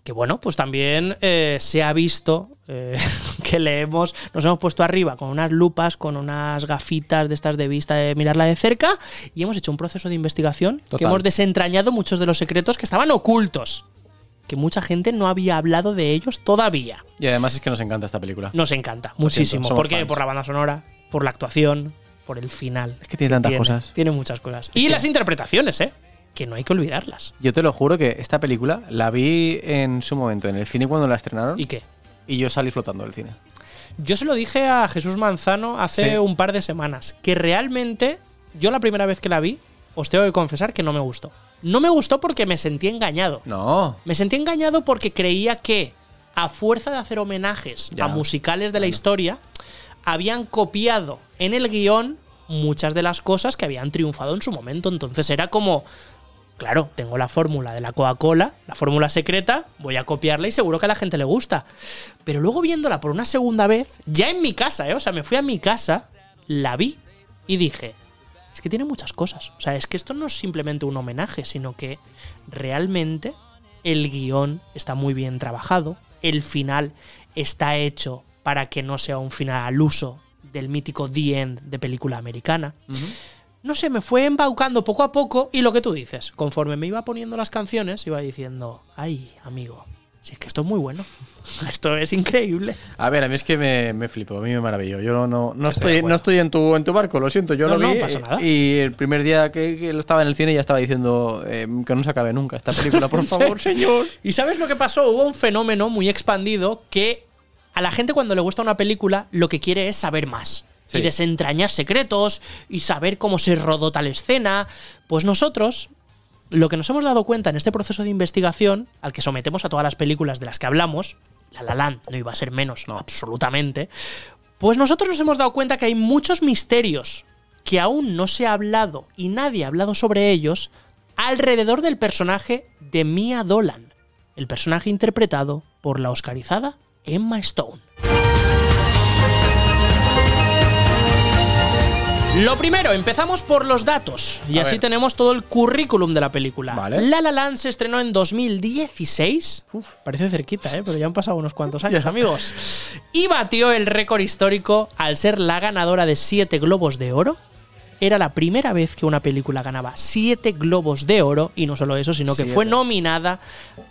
que bueno, pues también eh, se ha visto eh, [LAUGHS] que leemos, nos hemos puesto arriba con unas lupas, con unas gafitas de estas de vista de mirarla de cerca y hemos hecho un proceso de investigación que hemos desentrañado muchos de los secretos que estaban ocultos, que mucha gente no había hablado de ellos todavía. Y además es que nos encanta esta película. Nos encanta Lo siento, muchísimo. somos ¿Por qué? fans. Por la banda sonora, por la actuación, por el final. Es que tiene tantas cosas. Tiene muchas cosas. Y las interpretaciones, ¿eh? Que no hay que olvidarlas. Yo te lo juro que esta película la vi en su momento en el cine cuando la estrenaron. ¿Y qué? Y yo salí flotando del cine. Yo se lo dije a Jesús Manzano hace Sí. un par de semanas, que realmente yo la primera vez que la vi, os tengo que confesar que no me gustó. No me gustó porque me sentí engañado. No. Me sentí engañado porque creía que, a fuerza de hacer homenajes Ya. a musicales de la historia, habían copiado en el guion muchas de las cosas que habían triunfado en su momento. Entonces era como, claro, tengo la fórmula de la Coca-Cola, la fórmula secreta, voy a copiarla y seguro que a la gente le gusta. Pero luego viéndola por una segunda vez, ya en mi casa, ¿eh? o sea, me fui a mi casa, la vi y dije, es que tiene muchas cosas. O sea, es que esto no es simplemente un homenaje, sino que realmente el guion está muy bien trabajado, el final está hecho para que no sea un final al uso del mítico The End de película americana. No sé, me fue embaucando poco a poco y lo que tú dices, conforme me iba poniendo las canciones, iba diciendo, ay, amigo, si es que esto es muy bueno, esto es increíble. A ver, a mí es que me, me flipó, a mí me maravilló. Yo no, no, no Estoy no estoy en tu, en tu barco, lo siento. Yo No, lo no vi pasa nada. y el primer día que, que lo estaba en el cine ya estaba diciendo eh, que no se acabe nunca esta película, por [LAUGHS] favor, señor. ¿Y sabes lo que pasó? Hubo un fenómeno muy expandido que a la gente cuando le gusta una película lo que quiere es saber más. Sí. Y desentrañar secretos y saber cómo se rodó tal escena. Pues nosotros, lo que nos hemos dado cuenta en este proceso de investigación, al que sometemos a todas las películas de las que hablamos, La La Land no iba a ser menos, no, absolutamente, pues nosotros nos hemos dado cuenta que hay muchos misterios que aún no se ha hablado y nadie ha hablado sobre ellos alrededor del personaje de Mia Dolan, el personaje interpretado por la oscarizada Emma Stone. Lo primero, empezamos por los datos. Y A así ver. tenemos todo el currículum de la película. Vale. La La Land se estrenó en 2016. Uf, parece cerquita, ¿eh? pero ya han pasado unos cuantos [LAUGHS] años, amigos. Y batió el récord histórico al ser la ganadora de 7 globos de oro. Era la primera vez que una película ganaba 7 globos de oro. Y no solo eso, sino que Siete. fue nominada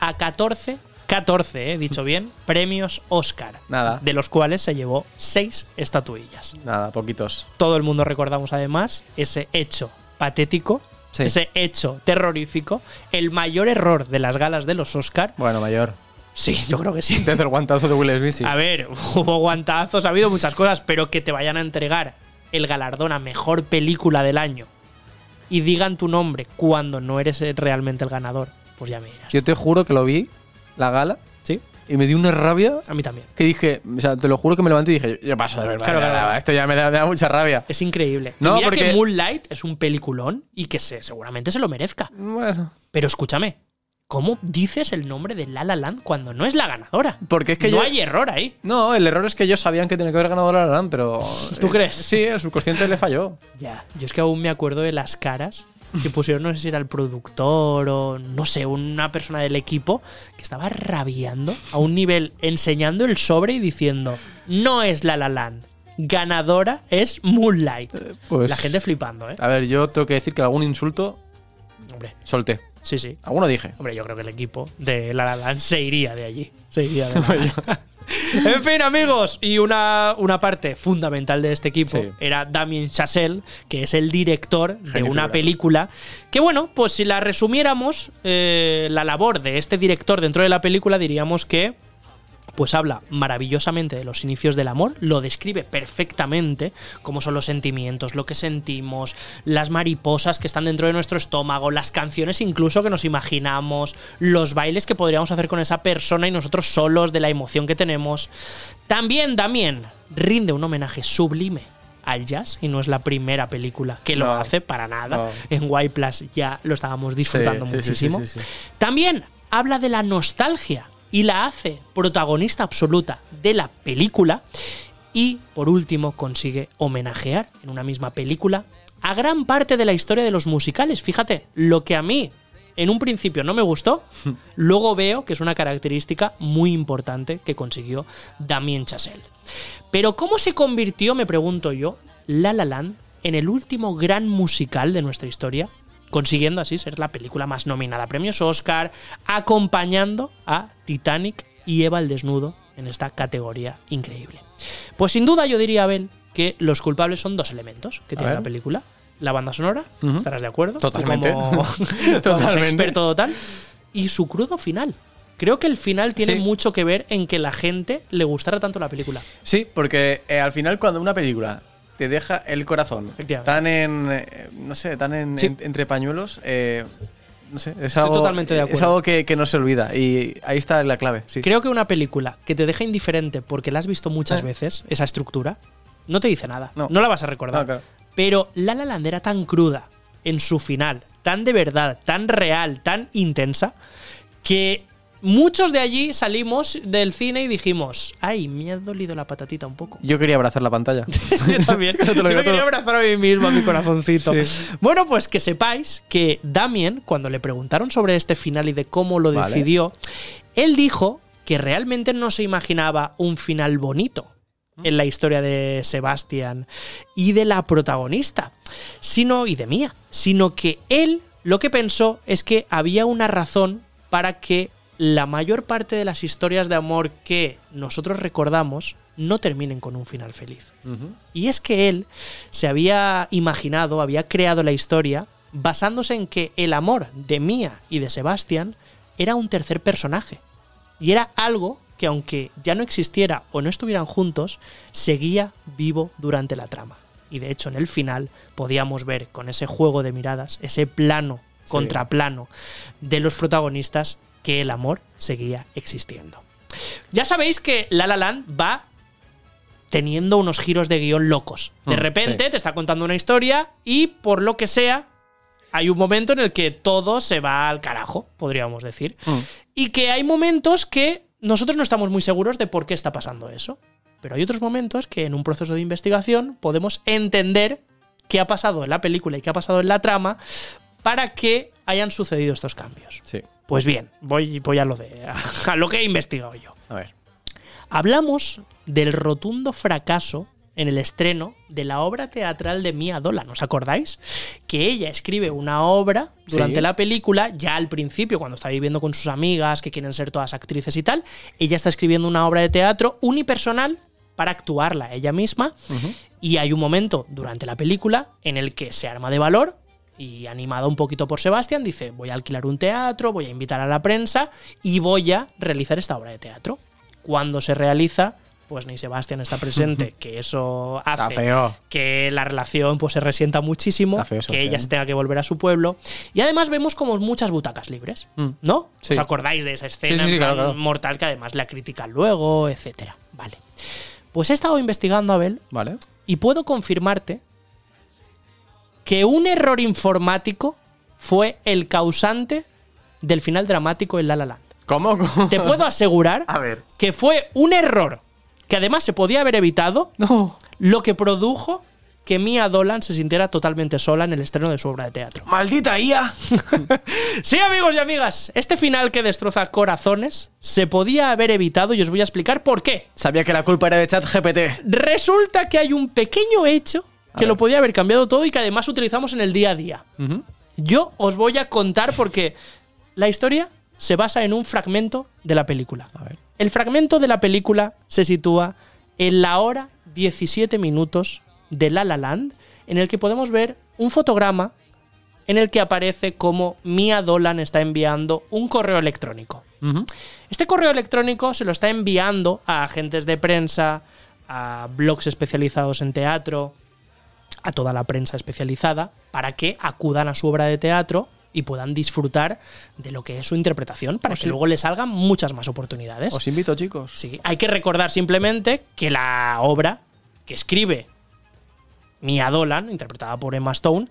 a 14, 14, eh, dicho bien, premios Oscar. Nada. De los cuales se llevó 6 estatuillas. Nada, poquitos. Todo el mundo recordamos además ese hecho patético, Sí. ese hecho terrorífico, el mayor error de las galas de los Oscar. Bueno, mayor. Sí, yo creo que sí. Desde el guantazo de Will Smith, sí. A ver, [LAUGHS] hubo guantazos, ha habido muchas cosas, pero que te vayan a entregar el galardón a mejor película del año y digan tu nombre cuando no eres realmente el ganador, pues ya me dirás. Yo te juro que lo vi, la gala, ¿Sí? y me dio una rabia A mí también. que dije, o sea, te lo juro que me levanté y dije, yo paso de verdad. Claro, claro, claro. Esto ya me da, me da mucha rabia. Es increíble. No, y mira porque- que Moonlight es un peliculón y que se, seguramente se lo merezca. Bueno. Pero escúchame, ¿cómo dices el nombre de La La Land cuando no es la ganadora? Porque es que no yo- hay error ahí. No, el error es que ellos sabían que tenía que haber ganado la La Land, pero. [LAUGHS] ¿Tú eh, crees? Sí, el subconsciente le falló. Ya, yo es que aún me acuerdo de las caras [LAUGHS] que pusieron, no sé si era el productor o no sé, una persona del equipo que estaba rabiando a un nivel, enseñando el sobre y diciendo, no es La La Land, ganadora es Moonlight. pues- La gente flipando, ¿eh? A ver, yo tengo que decir que algún insulto Hombre, solté. sí, sí. Alguno dije. Hombre, yo creo que el equipo de La La Land se iría de allí. Se iría de La. [LAUGHS] En fin, amigos, y una, una parte fundamental de este equipo Sí. era Damien Chazelle, que es el director de una figura. película que, bueno, pues si la resumiéramos, eh, la labor de este director dentro de la película diríamos que pues habla maravillosamente de los inicios del amor, lo describe perfectamente, cómo son los sentimientos, lo que sentimos, las mariposas que están dentro de nuestro estómago, las canciones incluso que nos imaginamos, los bailes que podríamos hacer con esa persona y nosotros solos de la emoción que tenemos. También Damien rinde un homenaje sublime al jazz y no es la primera película que lo hace para nada. No. En White Plus ya lo estábamos disfrutando Sí, muchísimo. sí, sí, sí. También habla de la nostalgia y la hace protagonista absoluta de la película. Y por último consigue homenajear en una misma película a gran parte de la historia de los musicales. Fíjate, lo que a mí en un principio no me gustó, [LAUGHS] luego veo que es una característica muy importante que consiguió Damien Chazelle. Pero ¿cómo se convirtió, me pregunto yo, La La Land en el último gran musical de nuestra historia? Consiguiendo así ser la película más nominada a premios Oscar, acompañando a Titanic y Eva el Desnudo en esta categoría increíble. Pues sin duda yo diría, Abel, que los culpables son dos elementos que tiene ver. la película. La banda sonora, estarás de acuerdo. Totalmente. [LAUGHS] Como Totalmente. experto total. Y su crudo final. Creo que el final tiene Sí. mucho que ver en que la gente le gustara tanto la película. Sí, porque eh, al final cuando una película te deja el corazón tan en, eh, no sé, tan en, Sí. en- entre pañuelos, eh, no sé, es Estoy algo, totalmente de es acuerdo. algo que, que no se olvida y ahí está la clave. Sí. Creo que una película que te deja indiferente porque la has visto muchas Eh. veces, esa estructura, no te dice nada. No, No. la vas a recordar. No, claro. Pero La La Land era tan cruda en su final, tan de verdad, tan real, tan intensa, que muchos de allí salimos del cine y dijimos, ay, me ha dolido la patatita un poco. Yo quería abrazar la pantalla. [LAUGHS] Yo también. [LAUGHS] Te lo Yo quería abrazar a mí mismo, a mi corazoncito. Sí. Bueno, pues que sepáis que Damien, cuando le preguntaron sobre este final y de cómo lo Vale. decidió, él dijo que realmente no se imaginaba un final bonito en la historia de Sebastián y de la protagonista, sino y de Mía, sino que él lo que pensó es que había una razón para que la mayor parte de las historias de amor que nosotros recordamos no terminen con un final feliz. Y es que él se había imaginado, había creado la historia basándose en que el amor de Mía y de Sebastián era un tercer personaje. Y era algo que aunque ya no existiera o no estuvieran juntos, seguía vivo durante la trama. Y de hecho en el final podíamos ver con ese juego de miradas, ese plano Sí. contra plano de los protagonistas, que el amor seguía existiendo. Ya sabéis que La La Land va teniendo unos giros de guion locos. De Mm, repente sí. te está contando una historia y por lo que sea, hay un momento en el que todo se va al carajo, podríamos decir. Mm. Y que hay momentos que nosotros no estamos muy seguros de por qué está pasando eso. Pero hay otros momentos que en un proceso de investigación podemos entender qué ha pasado en la película y qué ha pasado en la trama para que hayan sucedido estos cambios. Sí. Pues bien, voy, voy a lo de a lo que he investigado yo. A ver. Hablamos del rotundo fracaso en el estreno de la obra teatral de Mia Dolan. ¿Os acordáis? Que ella escribe una obra durante Sí. la película, ya al principio, cuando está viviendo con sus amigas, que quieren ser todas actrices y tal, ella está escribiendo una obra de teatro unipersonal para actuarla ella misma. Y hay un momento durante la película en el que se arma de valor y animada un poquito por Sebastián, dice, voy a alquilar un teatro, voy a invitar a la prensa y voy a realizar esta obra de teatro. Cuando se realiza, pues ni Sebastián está presente, [LAUGHS] que eso hace feo. que la relación pues se resienta muchísimo, feo, que ella se tenga que volver a su pueblo. Y además vemos como muchas butacas libres, Mm. ¿no? Sí. ¿Os acordáis de esa escena Sí, sí, sí, en plan claro, claro. mortal que además la critican luego, etcétera? Vale. Pues he estado investigando, Abel, Vale. y puedo confirmarte que un error informático fue el causante del final dramático en La La Land. [LAUGHS] ¿Cómo? Te puedo asegurar A ver. que fue un error que además se podía haber evitado lo que produjo que Mia Dolan se sintiera totalmente sola en el estreno de su obra de teatro. ¡Maldita IA! [LAUGHS] Sí, amigos y amigas, este final que destroza corazones se podía haber evitado y os voy a explicar por qué. Sabía que la culpa era de ChatGPT. Resulta que hay un pequeño hecho que lo podía haber cambiado todo y que además utilizamos en el día a día. Yo os voy a contar porque la historia se basa en un fragmento de la película. El fragmento de la película se sitúa en la hora 17 minutos de La La Land, en el que podemos ver un fotograma en el que aparece como Mia Dolan está enviando un correo electrónico. Este correo electrónico se lo está enviando a agentes de prensa, a blogs especializados en teatro, a toda la prensa especializada, para que acudan a su obra de teatro y puedan disfrutar de lo que es su interpretación, para que sí. luego les salgan muchas más oportunidades. Os invito, chicos. Sí, hay que recordar simplemente que la obra que escribe Mia Dolan, interpretada por Emma Stone,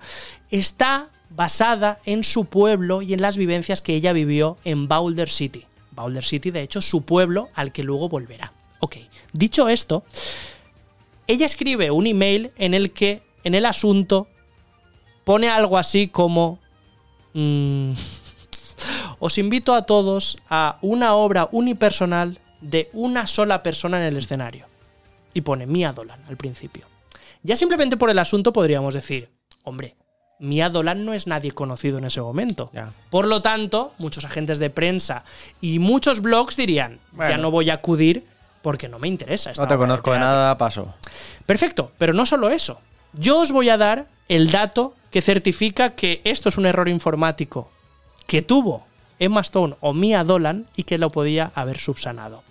está basada en su pueblo y en las vivencias que ella vivió en Boulder City. Boulder City, de hecho, su pueblo al que luego volverá. Ok, dicho esto, ella escribe un email en el que, en el asunto, pone algo así como... mm, [LAUGHS] os invito a todos a una obra unipersonal de una sola persona en el escenario. Y pone Mia Dolan al principio. Ya simplemente por el asunto podríamos decir, hombre, Mia Dolan no es nadie conocido en ese momento. Por lo tanto, muchos agentes de prensa y muchos blogs dirían, ya no voy a acudir porque no me interesa. esta No te de conozco de teatro". nada, paso. Perfecto, pero no solo eso. Yo os voy a dar el dato que certifica que esto es un error informático que tuvo Emma Stone o Mia Dolan y que lo podía haber subsanado.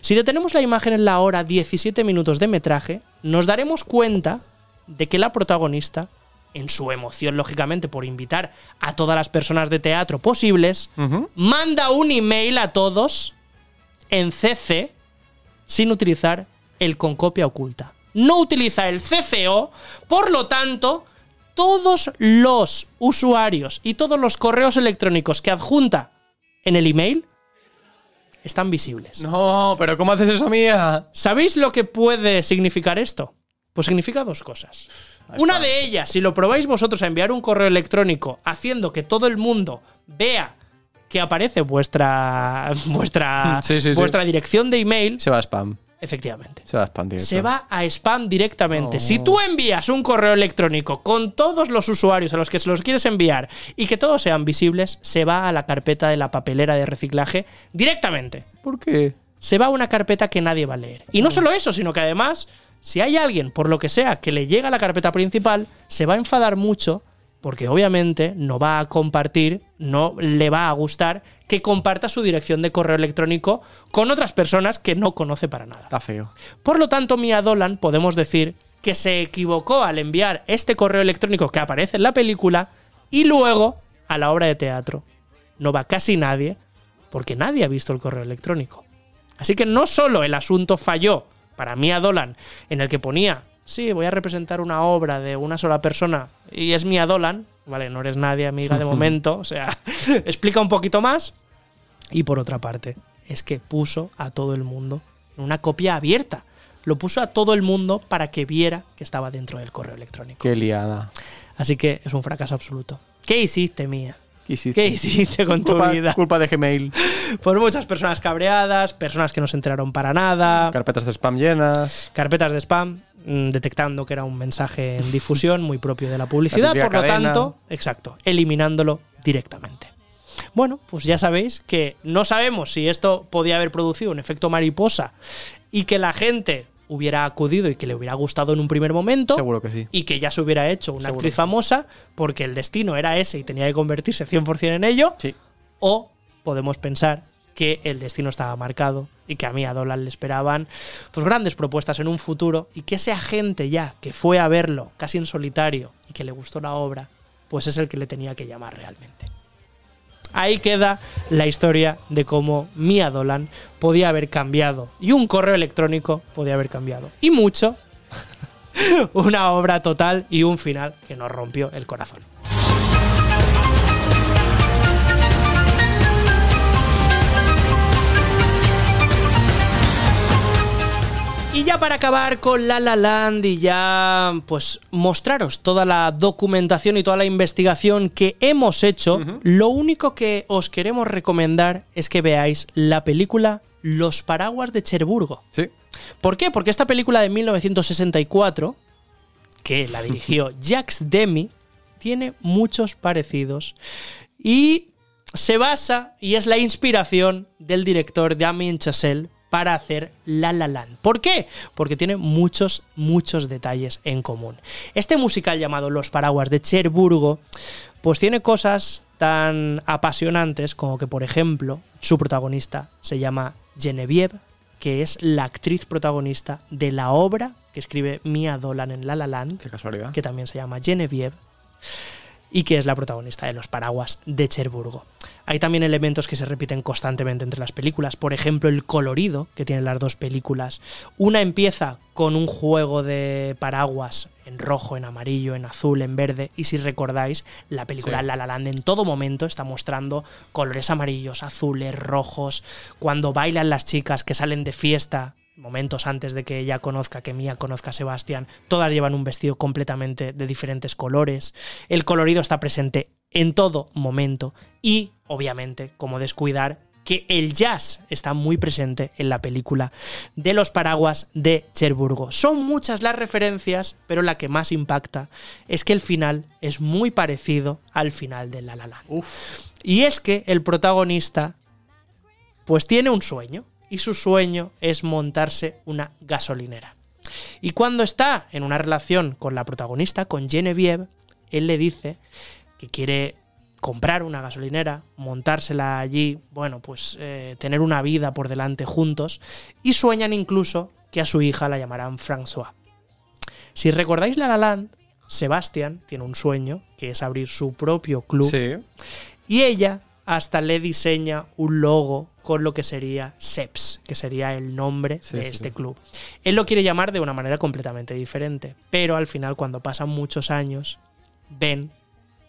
Si detenemos la imagen en la hora 17 minutos de metraje, nos daremos cuenta de que la protagonista, en su emoción lógicamente por invitar a todas las personas de teatro posibles, manda un email a todos en CC sin utilizar el con copia oculta. No utiliza el CCO, por lo tanto, todos los usuarios y todos los correos electrónicos que adjunta en el email están visibles. No, pero ¿cómo haces eso, mía? ¿Sabéis lo que puede significar esto? Pues significa dos cosas. Una de ellas, si lo probáis vosotros a enviar un correo electrónico haciendo que todo el mundo vea que aparece vuestra [LAUGHS] vuestra Sí, sí, sí. vuestra dirección de email, Se va a spam. Efectivamente, Se va a spam directo. se va a spam directamente. Oh. Si tú envías un correo electrónico con todos los usuarios a los que se los quieres enviar y que todos sean visibles, se va a la carpeta de la papelera de reciclaje directamente. ¿Por qué? Se va a una carpeta que nadie va a leer. Y no solo eso, sino que además, si hay alguien, por lo que sea, que le llega a la carpeta principal, se va a enfadar mucho porque obviamente no va a compartir, no le va a gustar que comparta su dirección de correo electrónico con otras personas que no conoce para nada. Está feo. Por lo tanto, Mia Dolan podemos decir que se equivocó al enviar este correo electrónico que aparece en la película y luego a la obra de teatro. No va casi nadie porque nadie ha visto el correo electrónico. Así que no solo el asunto falló para Mia Dolan en el que ponía, sí, voy a representar una obra de una sola persona y es Mia Dolan, vale, no eres nadie amiga de [LAUGHS] momento, o sea, [LAUGHS] explica un poquito más. Y por otra parte, es que puso a todo el mundo en una copia abierta. Lo puso a todo el mundo para que viera que estaba dentro del correo electrónico. Qué liada. Así que es un fracaso absoluto. ¿Qué hiciste, Mía? ¿Qué hiciste? ¿Qué hiciste con tu vida? Culpa de Gmail. Por muchas personas cabreadas, personas que no se enteraron para nada, Carpetas de spam llenas. carpetas de spam mm, detectando que era un mensaje en difusión muy propio de la publicidad, por lo cadena. tanto, exacto, eliminándolo directamente. Bueno, pues ya sabéis que no sabemos si esto podía haber producido un efecto mariposa y que la gente hubiera acudido y que le hubiera gustado en un primer momento Seguro que sí. y que ya se hubiera hecho una Seguro actriz sí. famosa porque el destino era ese y tenía que convertirse 100% en ello. Sí. O podemos pensar que el destino estaba marcado y que a mí a Dolan le esperaban pues grandes propuestas en un futuro y que ese agente ya que fue a verlo casi en solitario y que le gustó la obra, pues es el que le tenía que llamar realmente. Ahí queda la historia de cómo Mia Dolan podía haber cambiado y un correo electrónico podía haber cambiado. Y mucho [LAUGHS] una obra total y un final que nos rompió el corazón. Y ya para acabar con La La Land y ya pues mostraros toda la documentación y toda la investigación que hemos hecho, lo único que os queremos recomendar es que veáis la película Los paraguas de Cherburgo. Sí. ¿Por qué? Porque esta película de 1964, que la dirigió [LAUGHS] Jacques Demy, tiene muchos parecidos y se basa y es la inspiración del director Damien Chazelle para hacer La La Land. ¿Por qué? Porque tiene muchos, muchos detalles en común. Este musical llamado Los Paraguas de Cherburgo, pues tiene cosas tan apasionantes como que, por ejemplo, su protagonista se llama Genevieve, que es la actriz protagonista de la obra que escribe Mia Dolan en La La Land, Qué casualidad. que también se llama Genevieve, y que es la protagonista de Los Paraguas de Cherburgo. Hay también elementos que se repiten constantemente entre las películas, por ejemplo el colorido que tienen las dos películas. Una empieza con un juego de paraguas en rojo, en amarillo, en azul, en verde, y si recordáis, la película Sí. La La Land en todo momento está mostrando colores amarillos, azules, rojos, cuando bailan las chicas que salen de fiesta momentos antes de que ella conozca, que Mia conozca a Sebastián, todas llevan un vestido completamente de diferentes colores. El colorido está presente en todo momento y, obviamente, como descuidar, que el jazz está muy presente en la película de los paraguas de Cherburgo. Son muchas las referencias, pero la que más impacta es que el final es muy parecido al final de La La Land. Y es que el protagonista pues tiene un sueño y su sueño es montarse una gasolinera. Y cuando está en una relación con la protagonista, con Genevieve, él le dice que quiere comprar una gasolinera, montársela allí, bueno, pues eh, tener una vida por delante juntos, y sueñan incluso que a su hija la llamarán François. Si recordáis La La Land, Sebastián tiene un sueño, que es abrir su propio club, y ella hasta le diseña un logo con lo que sería SEPS, que sería el nombre Sí, de este sí. club. Él lo quiere llamar de una manera completamente diferente, pero al final cuando pasan muchos años ven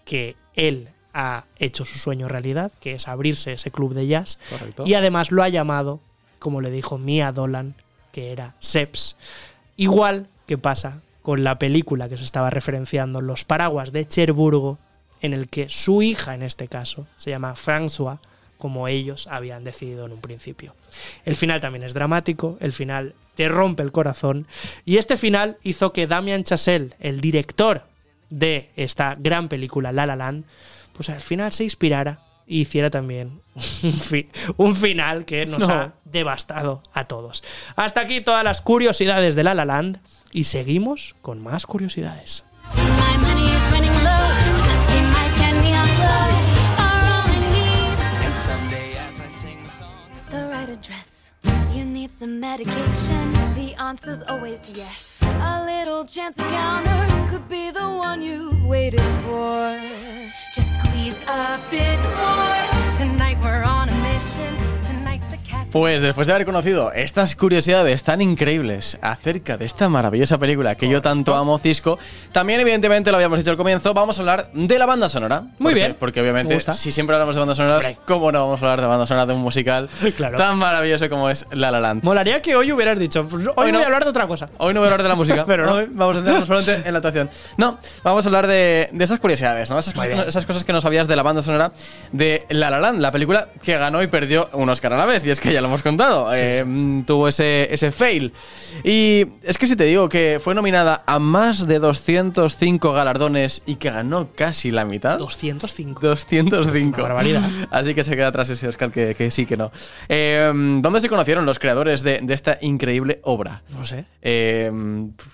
que él ha hecho su sueño realidad, que es abrirse ese club de jazz, Correcto. y además lo ha llamado, como le dijo Mia Dolan, que era SEPS, igual que pasa con la película que se estaba referenciando, Los Paraguas de Cherburgo, en el que su hija, en este caso, se llama François, como ellos habían decidido en un principio. El final también es dramático, el final te rompe el corazón, y este final hizo que Damien Chazelle, el director de esta gran película La La Land, pues al final se inspirara e hiciera también un, fi- un final que nos No. ha devastado a todos. Hasta aquí todas las curiosidades de La La Land y seguimos con más curiosidades. Medication. The answer's always yes. A little chance encounter could be the one you've waited for. Just squeeze a bit more. Tonight we're on a mission. Pues después de haber conocido estas curiosidades tan increíbles acerca de esta maravillosa película que yo tanto amo, Cisco, también evidentemente lo habíamos dicho al comienzo, vamos a hablar de la banda sonora. Muy Porque- bien. Porque Me obviamente si siempre hablamos de bandas sonoras, ¿cómo no vamos a hablar de banda sonora de un musical [LAUGHS] Claro. tan maravilloso como es La La Land? Molaría que hoy hubieras dicho, hoy, Hoy no. voy a hablar de otra cosa. Hoy no voy a hablar de la música, [LAUGHS] Pero no. Hoy vamos a centrarnos solamente en la actuación. No, vamos a hablar de, de esas curiosidades, ¿no? Esas, cosas, esas cosas que no sabías de la banda sonora de La La Land, la película que ganó y perdió un Oscar a la vez, y es que ya lo hemos contado. Eh, tuvo ese, ese fail. Y es que si te digo que fue nominada a más de 205 galardones y que ganó casi la mitad. 205. 205. Una barbaridad. [LAUGHS] Así que se queda atrás ese Oscar que, que sí que no. Eh, ¿Dónde se conocieron los creadores de, de esta increíble obra? No sé. Eh,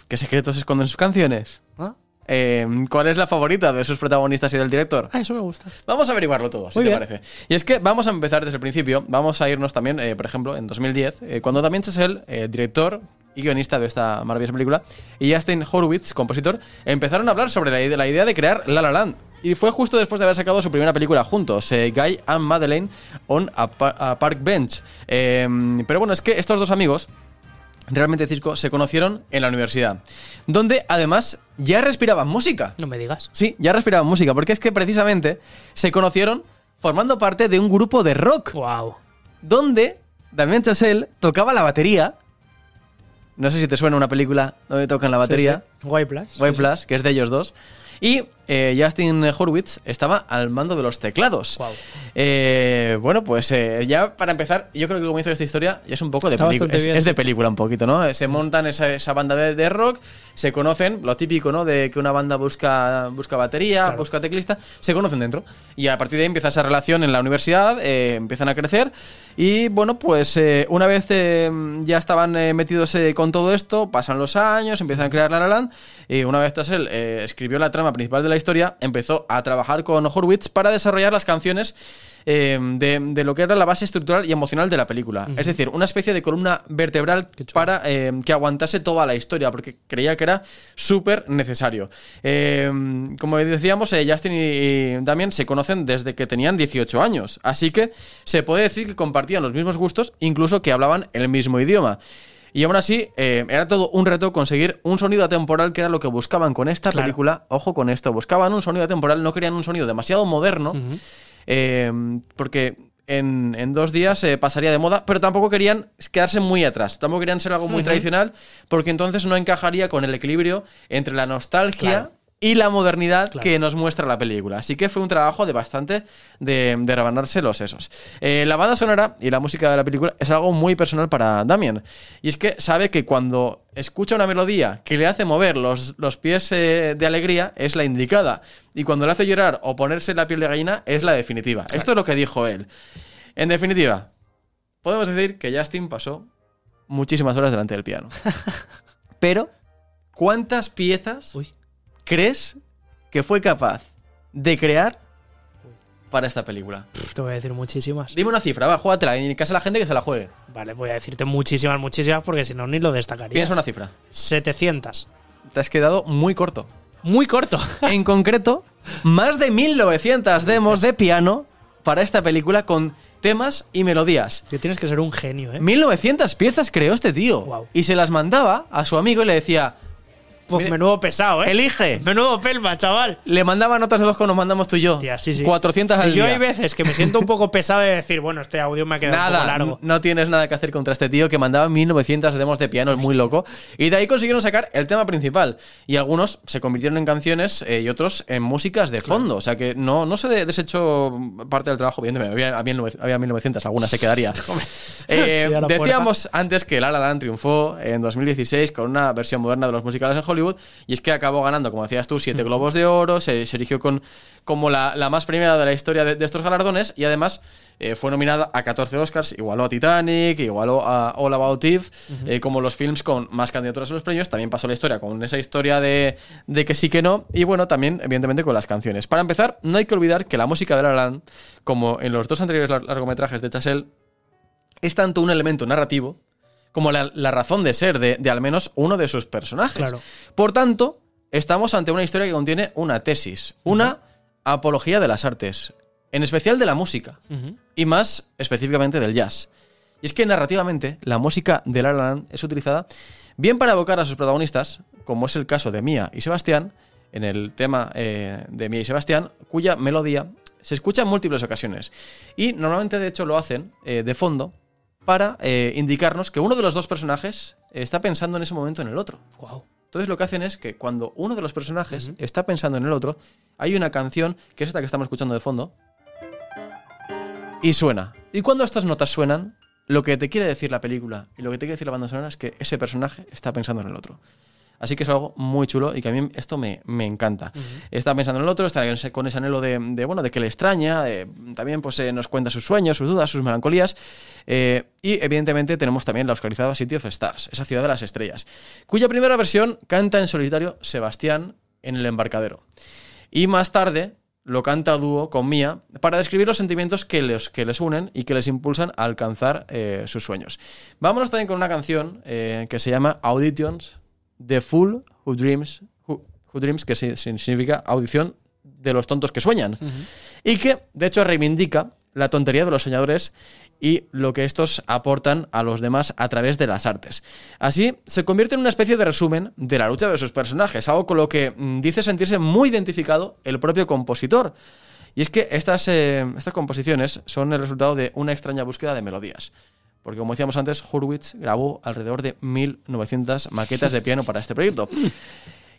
¿Qué secretos esconden sus canciones? ¿Ah? Eh, ¿Cuál es la favorita de sus protagonistas y del director? Ah, eso me gusta. Vamos a averiguarlo todo, si Muy te bien. parece. Y es que vamos a empezar desde el principio. Vamos a irnos también, eh, por ejemplo, en 2010, eh, cuando también Chazelle, eh, director y guionista de esta maravillosa película, y Justin Horowitz, compositor, empezaron a hablar sobre la, ide- la idea de crear La La Land. Y fue justo después de haber sacado su primera película juntos, eh, Guy and Madeleine on a, Pa- a Park Bench. Eh, pero bueno, es que estos dos amigos realmente Cisco se conocieron en la universidad, donde además ya respiraban música. No me digas. Sí, ya respiraban música, porque es que precisamente se conocieron formando parte de un grupo de rock. Wow. Donde Damien Chazelle tocaba la batería. No sé si te suena una película donde tocan la batería. White Plus. White Plus, que es de ellos dos. Y eh, Justin Hurwitz estaba al mando de los teclados. Eh, bueno, pues eh, ya para empezar, yo creo que el comienzo de esta historia ya es un poco de película. Es, de película un poquito, ¿no? Se montan esa, esa banda de, de rock, se conocen, lo típico, ¿no? De que una banda busca, busca batería, busca teclista, se conocen dentro. Y a partir de ahí empieza esa relación en la universidad, eh, empiezan a crecer. Y bueno, pues eh, una vez eh, ya estaban eh, metidos con todo esto, pasan los años, empiezan a crear La La Land. Y una vez tras él escribió la trama principal de la historia, empezó a trabajar con Horwitz para desarrollar las canciones eh, de, de lo que era la base estructural y emocional de la película. Es decir, una especie de columna vertebral para eh, que aguantase toda la historia, porque creía que era súper necesario. Eh, como decíamos, eh, Justin y, Damien se conocen desde que tenían 18 años, así que se puede decir que compartían los mismos gustos, incluso que hablaban el mismo idioma. Y aún así, eh, era todo un reto conseguir un sonido atemporal que era lo que buscaban con esta Claro. película. Ojo con esto, buscaban un sonido atemporal, no querían un sonido demasiado moderno, eh, porque en, en dos días eh, pasaría de moda, pero tampoco querían quedarse muy atrás, tampoco querían ser algo muy tradicional, porque entonces no encajaría con el equilibrio entre la nostalgia Claro. Y la modernidad Claro. que nos muestra la película. Así que fue un trabajo de bastante de, de rebanarse los sesos. Eh, la banda sonora y la música de la película es algo muy personal para Damien. Y es que sabe que cuando escucha una melodía que le hace mover los, los pies eh, de alegría es la indicada. Y cuando le hace llorar o ponerse la piel de gallina es la definitiva. Esto es lo que dijo él. En definitiva, podemos decir que Justin pasó muchísimas horas delante del piano. [LAUGHS] Pero, ¿cuántas piezas crees que fue capaz de crear para esta película? Pff, Te voy a decir muchísimas. Dime una cifra, va, júgatela. Y en casa la gente que se la juegue. Vale, voy a decirte muchísimas, muchísimas, porque si no, ni lo destacaría. Piensa una cifra. 700. Te has quedado muy corto. Muy corto. [LAUGHS] En concreto, más de 1900 demos de piano para esta película con temas y melodías. Que tienes que ser un genio, ¿eh? 1900 piezas creó este tío. Y se las mandaba a su amigo y le decía. Pues menudo pesado, ¿eh? Elige. Menudo pelma, chaval. Le mandaba notas de voz como nos mandamos tú y yo. Tía, sí, sí. 400 Si al yo día. hay veces que me siento un poco [LAUGHS] pesado de decir, bueno, este audio me ha quedado un Nada, poco largo. no tienes nada que hacer contra este tío que mandaba 1900 demos de piano, es muy loco. Y de ahí consiguieron sacar el tema principal. Y algunos se convirtieron en canciones eh, y otros en músicas de fondo. O sea que no, no se de- desechó parte del trabajo. Evidentemente, había, había, 900 había 1900, algunas se quedaría. [LAUGHS] Eh, Sí, decíamos antes que La La Land triunfó en 2016 con una versión moderna de los musicales en Hollywood. Y es que acabó ganando, como decías tú, siete globos de oro. Se, se erigió con, como la, la más premiada de la historia de, de estos galardones. Y además eh, fue nominada a 14 Oscars, igualó a Titanic, igualó a All About Eve, eh, como los films con más candidaturas a los premios. También pasó la historia con esa historia de, de que sí que no. Y bueno, también, evidentemente, con las canciones. Para empezar, no hay que olvidar que la música de La La Land, como en los dos anteriores lar- largometrajes de Chazelle, es tanto un elemento narrativo como la, la razón de ser de, de al menos uno de sus personajes. Claro. Por tanto, estamos ante una historia que contiene una tesis, una apología de las artes, en especial de la música, y más específicamente del jazz. Y es que narrativamente la música de La La Land es utilizada bien para evocar a sus protagonistas, como es el caso de Mía y Sebastián, en el tema eh, de Mía y Sebastián, cuya melodía se escucha en múltiples ocasiones. Y normalmente, de hecho, lo hacen eh, de fondo para eh, indicarnos que uno de los dos personajes está pensando en ese momento en el otro. Wow. Entonces lo que hacen es que cuando uno de los personajes está pensando en el otro, hay una canción, que es esta que estamos escuchando de fondo, y suena. Y cuando estas notas suenan, lo que te quiere decir la película y lo que te quiere decir la banda sonora es que ese personaje está pensando en el otro. Así que es algo muy chulo y que a mí esto me, me encanta. Está pensando en el otro, está con ese, con ese anhelo de, de, bueno, de que le extraña, de- también pues, eh, nos cuenta sus sueños, sus dudas, sus melancolías. eh, y evidentemente tenemos también la oscarizada City of Stars, esa ciudad de las estrellas, cuya primera versión canta en solitario Sebastián en el embarcadero. Y más tarde lo canta a dúo con Mía para describir los sentimientos que les, que les unen y que les impulsan a alcanzar eh, sus sueños. Vámonos también con una canción eh, que se llama Auditions, The Fool Who Dreams, Who, Who Dreams que si- significa audición de los tontos que sueñan. Y que, de hecho, reivindica la tontería de los soñadores y lo que estos aportan a los demás a través de las artes. Así, se convierte en una especie de resumen de la lucha de sus personajes, algo con lo que mm, dice sentirse muy identificado el propio compositor. Y es que estas, eh, estas composiciones son el resultado de una extraña búsqueda de melodías. Porque como decíamos antes, Hurwitz grabó alrededor de 1900 maquetas de piano para este proyecto.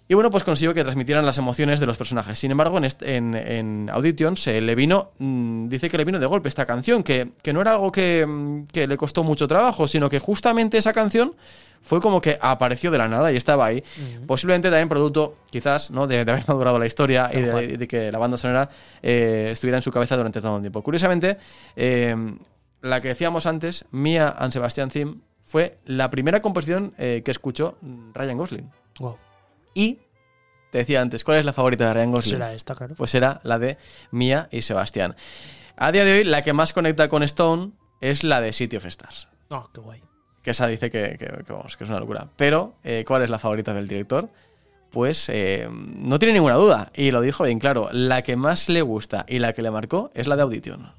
Y bueno, pues consiguió que transmitieran las emociones de los personajes. Sin embargo, en, este- en, en Auditions eh, le vino, mm, dice que le vino de golpe esta canción, que, que no era algo que, mm, que le costó mucho trabajo, sino que justamente esa canción fue como que apareció de la nada y estaba ahí. Posiblemente también producto, quizás, ¿no? de, de haber [LAUGHS] madurado la historia y de que la banda sonora eh, estuviera en su cabeza durante todo el tiempo. Curiosamente, eh, la que decíamos antes, Mia and Sebastian Theme, fue la primera composición eh, que escuchó Ryan Gosling. Wow. Y te decía antes, ¿cuál es la favorita de Ryan Gosling? Será esta, claro. Pues era la de Mia y Sebastián. A día de hoy, la que más conecta con Stone es la de City of Stars. Oh, qué guay. Que esa dice que, que- que, vamos, que es una locura. Pero, eh, ¿cuál es la favorita del director? Pues eh, no tiene ninguna duda. Y lo dijo bien claro. La que más le gusta y la que le marcó es la de Audition.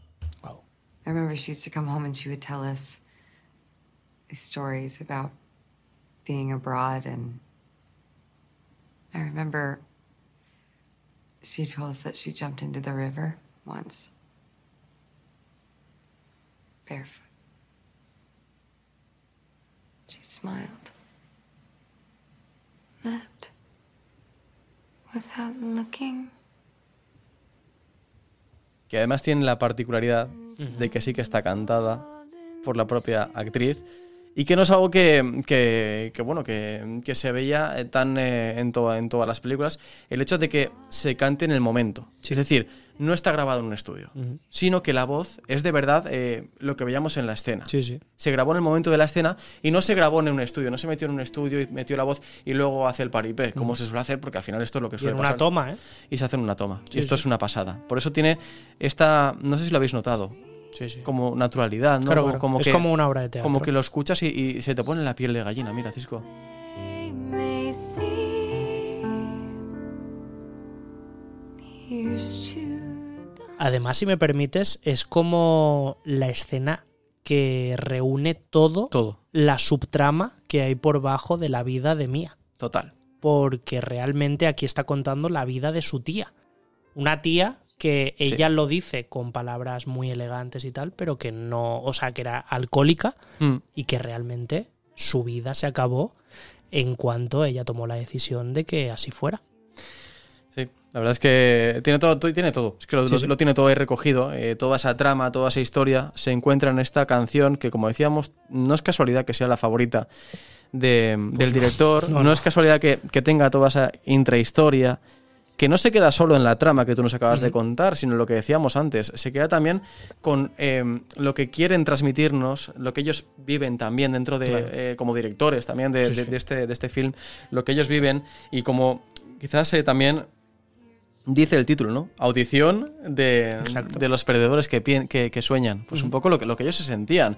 I remember she used to come home and she would tell us these stories about being abroad. And I remember she told us that she jumped into the river once. barefoot. She smiled. Left without looking. que además tiene la particularidad de que sí que está cantada por la propia actriz. Y que no es algo que, que- que, bueno que, que se veía eh, tan eh, en, toda- en todas las películas. El hecho de que se cante en el momento. Es decir no está grabado en un estudio sino que la voz es de verdad eh, lo que veíamos en la escena. Sí, sí. se grabó en el momento de la escena y no se grabó en un estudio, no se metió en un estudio y metió la voz y luego hace el paripé, como se suele hacer, porque al final esto es lo que Y suele en una toma, ¿eh? Y se hace en una toma. Y esto es una pasada. Por eso tiene esta, no sé si lo habéis notado, como naturalidad, ¿no? Claro, como, claro. Es que- como una obra de teatro. Como que lo escuchas y, y se te pone la piel de gallina, mira, Cisco. Además, si me permites, es como la escena que reúne todo, todo, la subtrama que hay por bajo de la vida de Mía. Total. Porque realmente aquí está contando la vida de su tía. Una tía que Sí. ella lo dice con palabras muy elegantes y tal, pero que no, o sea, que era alcohólica Mm. y que realmente su vida se acabó en cuanto ella tomó la decisión de que así fuera. Sí, la verdad es que tiene todo, tiene todo. Es que lo, Sí, lo- sí. lo tiene todo ahí recogido. eh, toda esa trama, toda esa historia se encuentra en esta canción que, como decíamos, no es casualidad que sea la favorita de- del director. Pues [LAUGHS] no, No, no. es casualidad que, que tenga toda esa intrahistoria. Que no se queda solo en la trama que tú nos acabas de contar, sino lo que decíamos antes. Se queda también con eh, lo que quieren transmitirnos, lo que ellos viven también dentro de, Claro. eh, como directores también de, Sí, de- sí. de este, de este film, lo que ellos viven y como quizás eh, también dice el título, ¿no? Audición de, de los perdedores que, que, que sueñan. Pues un poco lo que, lo que ellos se sentían.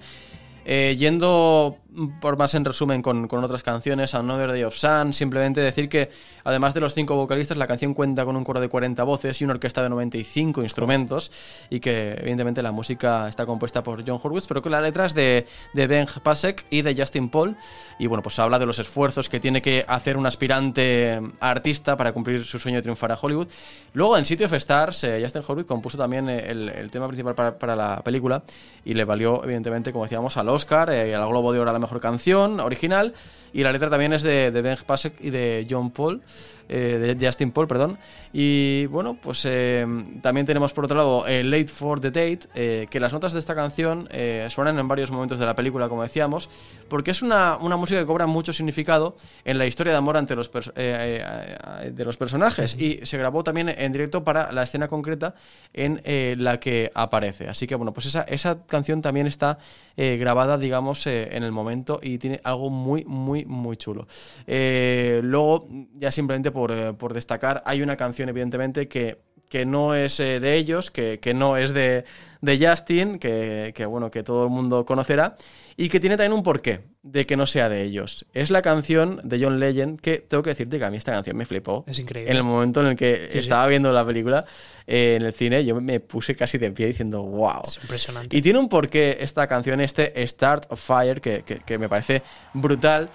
Eh, yendo por más en resumen con, con otras canciones, Another Day of Sun, simplemente decir que además de los cinco vocalistas, la canción cuenta con un coro de 40 voces y una orquesta de 95 instrumentos y que evidentemente la música está compuesta por John Hurwitz, pero con las letras de, de Ben Pasek y de Justin Paul. Y bueno, pues habla de los esfuerzos que tiene que hacer un aspirante artista para cumplir su sueño de triunfar a Hollywood. Luego en City of Stars, eh, Justin Hurwitz compuso también eh, el, el tema principal para, para la película y le valió, evidentemente, como decíamos, al Oscar, eh, al Globo de Oro mejor canción original. Y la letra también es de, de Ben Pasek y de John Paul, eh, de Justin Paul, perdón. Y bueno, pues eh, también tenemos por otro lado eh, Late for the Date, que las notas de esta canción suenan en varios momentos de la película, como decíamos, porque es una, una música que cobra mucho significado en la historia de amor ante los de los personajes. Y se grabó también en directo para la escena concreta en la que aparece. Así que bueno, pues esa, esa canción también está grabada, digamos, en el momento y tiene algo muy, muy, muy chulo. Luego, ya simplemente por, eh, por destacar, hay una canción, evidentemente, que, que no es eh, de ellos, que, que no es de, de Justin, que, que, bueno, que todo el mundo conocerá, y que tiene también un porqué de que no sea de ellos. Es la canción de John Legend, que tengo que decirte que a mí esta canción me flipó. Es increíble. En el momento en el que Sí, sí. estaba viendo la película eh, en el cine, yo me puse casi de pie diciendo, wow. Es impresionante. Y tiene un porqué esta canción, este Start of Fire, que- que me parece brutal.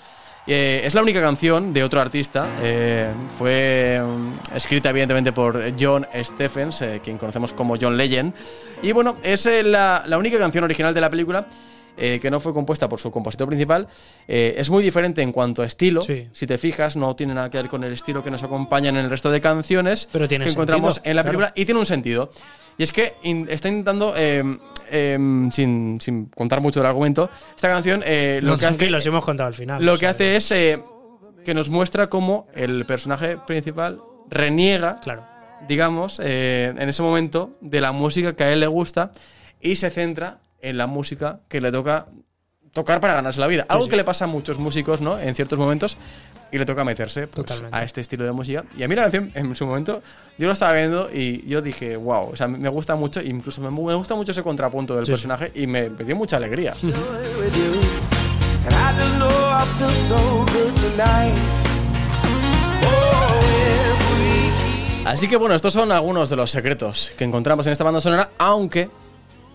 Eh, es la única canción de otro artista. eh, fue mm, escrita, evidentemente, por John Stephens, eh, quien conocemos como John Legend. Y bueno, es la, la única canción original de la película. que no fue compuesta por su compositor principal, es muy diferente en cuanto a estilo. Si te fijas, no tiene nada que ver con el estilo que nos acompaña en el resto de canciones Pero tiene que encontramos en la claro. película y tiene un sentido. Y es que in- está intentando, eh, eh, sin, sin contar mucho del argumento, esta canción eh, lo No, que hace, [LAUGHS] tranquilos, hemos contado al final. lo que hace es eh, que nos muestra cómo el personaje principal reniega, digamos, eh, en ese momento de la música que a él le gusta y se centra en la música que le toca tocar para ganarse la vida. Sí, Algo sí. que le pasa a muchos músicos, ¿no? En ciertos momentos y le toca meterse pues, a este estilo de música. Y a mí la canción, en su momento, yo lo estaba viendo y yo dije, wow, o sea, me gusta mucho, incluso me, me gusta mucho ese contrapunto del Sí, personaje y me, me dio mucha alegría. tonight. Así que bueno, estos son algunos de los secretos que encontramos en esta banda sonora, aunque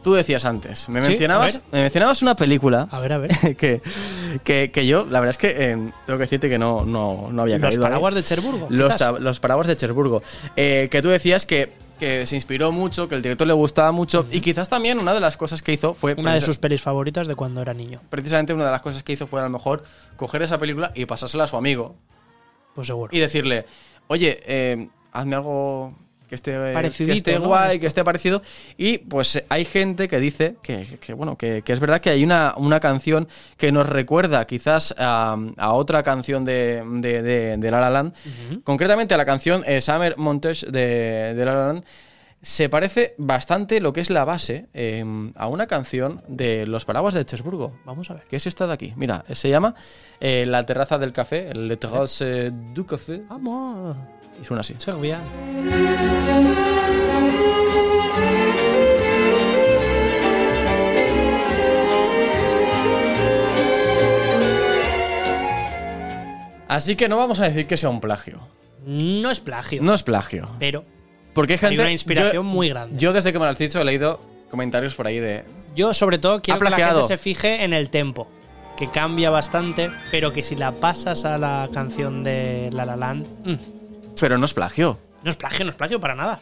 tú decías antes, me Sí, mencionabas, me mencionabas una película A ver, a ver. [LAUGHS] que, que, que yo, la verdad es que eh, tengo que decirte que no, no, no había Los caído. ahí. paraguas de Cherburgo, Los, los paraguas de Cherburgo. Eh, que tú decías que que se inspiró mucho, que el director le gustaba mucho y quizás también una de las cosas que hizo fue Una de sus pelis favoritas de cuando era niño. precisamente una de las cosas que hizo fue a lo mejor coger esa película y pasársela a su amigo Pues seguro. y decirle, oye, eh, hazme algo que esté, que Parecidito, esté ¿no? guay, Esto. que esté parecido. Y pues eh, hay gente que dice que, que, bueno, que, que es verdad que hay una, una canción que nos recuerda quizás a, a otra canción de, de, de- de La La Land, concretamente a la canción eh, Summer Montage de, de La La Land. Se parece bastante lo que es la base eh, a una canción de Los Paraguas de Cherburgo. Vamos a ver, ¿qué es esta de aquí? Mira, se llama eh, La Terraza del Café, Le Terrasse du Café. Vamos. Y suena así. Sehr bien. Así que no vamos a decir que sea un plagio. No es plagio. No es plagio. Pero Porque hay una inspiración yo- muy grande. Yo desde que me lo has dicho he leído comentarios por ahí de. Yo, sobre todo, quiero que la gente se fije en el tempo, que cambia bastante, pero que si la pasas a la canción de La La Land, mm, Pero no es plagio. no es plagio, no es plagio para nada.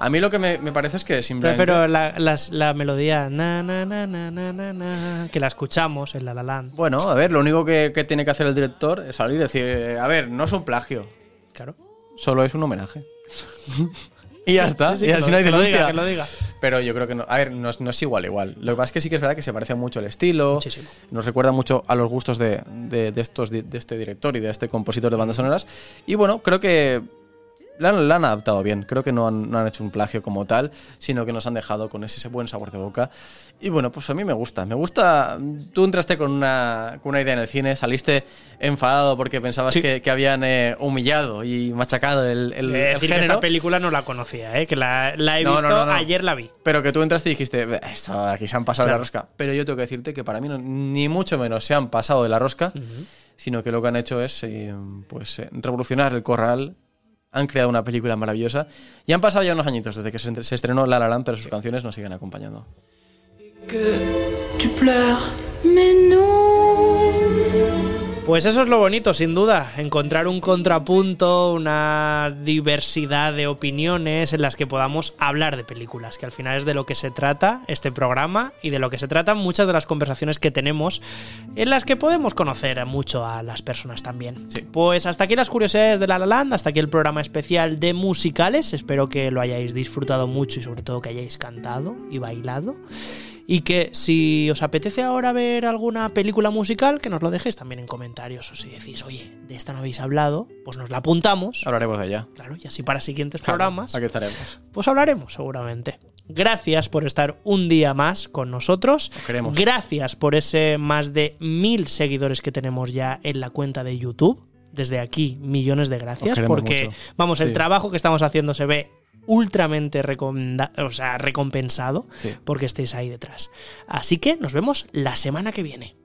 A mí lo que me, me parece es que simplemente. Pero la, las- la melodía na, na, na, na, na, na, na, que la escuchamos en La La Land. Bueno, a ver, lo único que, que tiene que hacer el director es salir y decir: A ver, no es un plagio. Claro. Solo es un homenaje. [LAUGHS] y ya está. Sí, sí, y así no hay que lo diga, que lo diga. Pero yo creo que no. A ver, no es, no es igual, igual. Lo que pasa es que sí que es verdad que se parece mucho el estilo. Nos recuerda mucho a los gustos de, de- de estos, de este director y de este compositor de bandas sonoras. Y bueno, creo que la han, la han adaptado bien. Creo que no han, no han hecho un plagio como tal, sino que nos han dejado con ese, ese buen sabor de boca. Y bueno, pues a mí me gusta. Me gusta. Tú entraste con una, con una idea en el cine, saliste enfadado porque pensabas que, que habían eh, humillado y machacado el, el, de el decir que género. esta película no la conocía, ¿eh? que la, la he No, visto, no, ayer la vi. Pero que tú entraste y dijiste, "Bah, eso aquí se han pasado de Claro. la rosca. Pero yo tengo que decirte que para mí ni mucho menos se han pasado de la rosca, sino que lo que han hecho es eh, pues eh, revolucionar el corral. Han creado una película maravillosa y han pasado ya unos añitos desde que se, estrenó La La Land, pero sus canciones nos siguen acompañando. Pues eso es lo bonito, sin duda, encontrar un contrapunto, una diversidad de opiniones en las que podamos hablar de películas, que al final es de lo que se trata este programa y de lo que se tratan muchas de las conversaciones que tenemos, en las que podemos conocer mucho a las personas también. Pues hasta aquí las curiosidades de La La Land, hasta aquí el programa especial de musicales, espero que lo hayáis disfrutado mucho y sobre todo que hayáis cantado y bailado. Y que si os apetece ahora ver alguna película musical, que nos lo dejéis también en comentarios. O si decís, oye, de esta no habéis hablado, pues nos la apuntamos. Hablaremos de ella. Claro, y así para siguientes Claro, programas, Aquí estaremos. pues hablaremos seguramente. Gracias por estar un día más con nosotros. queremos. Gracias por ese más de mil seguidores que tenemos ya en la cuenta de YouTube. Desde aquí, millones de gracias. Porque, mucho. vamos, el Sí. trabajo que estamos haciendo se ve ultramente o sea, recompensado Sí. porque estéis ahí detrás. Así que nos vemos la semana que viene.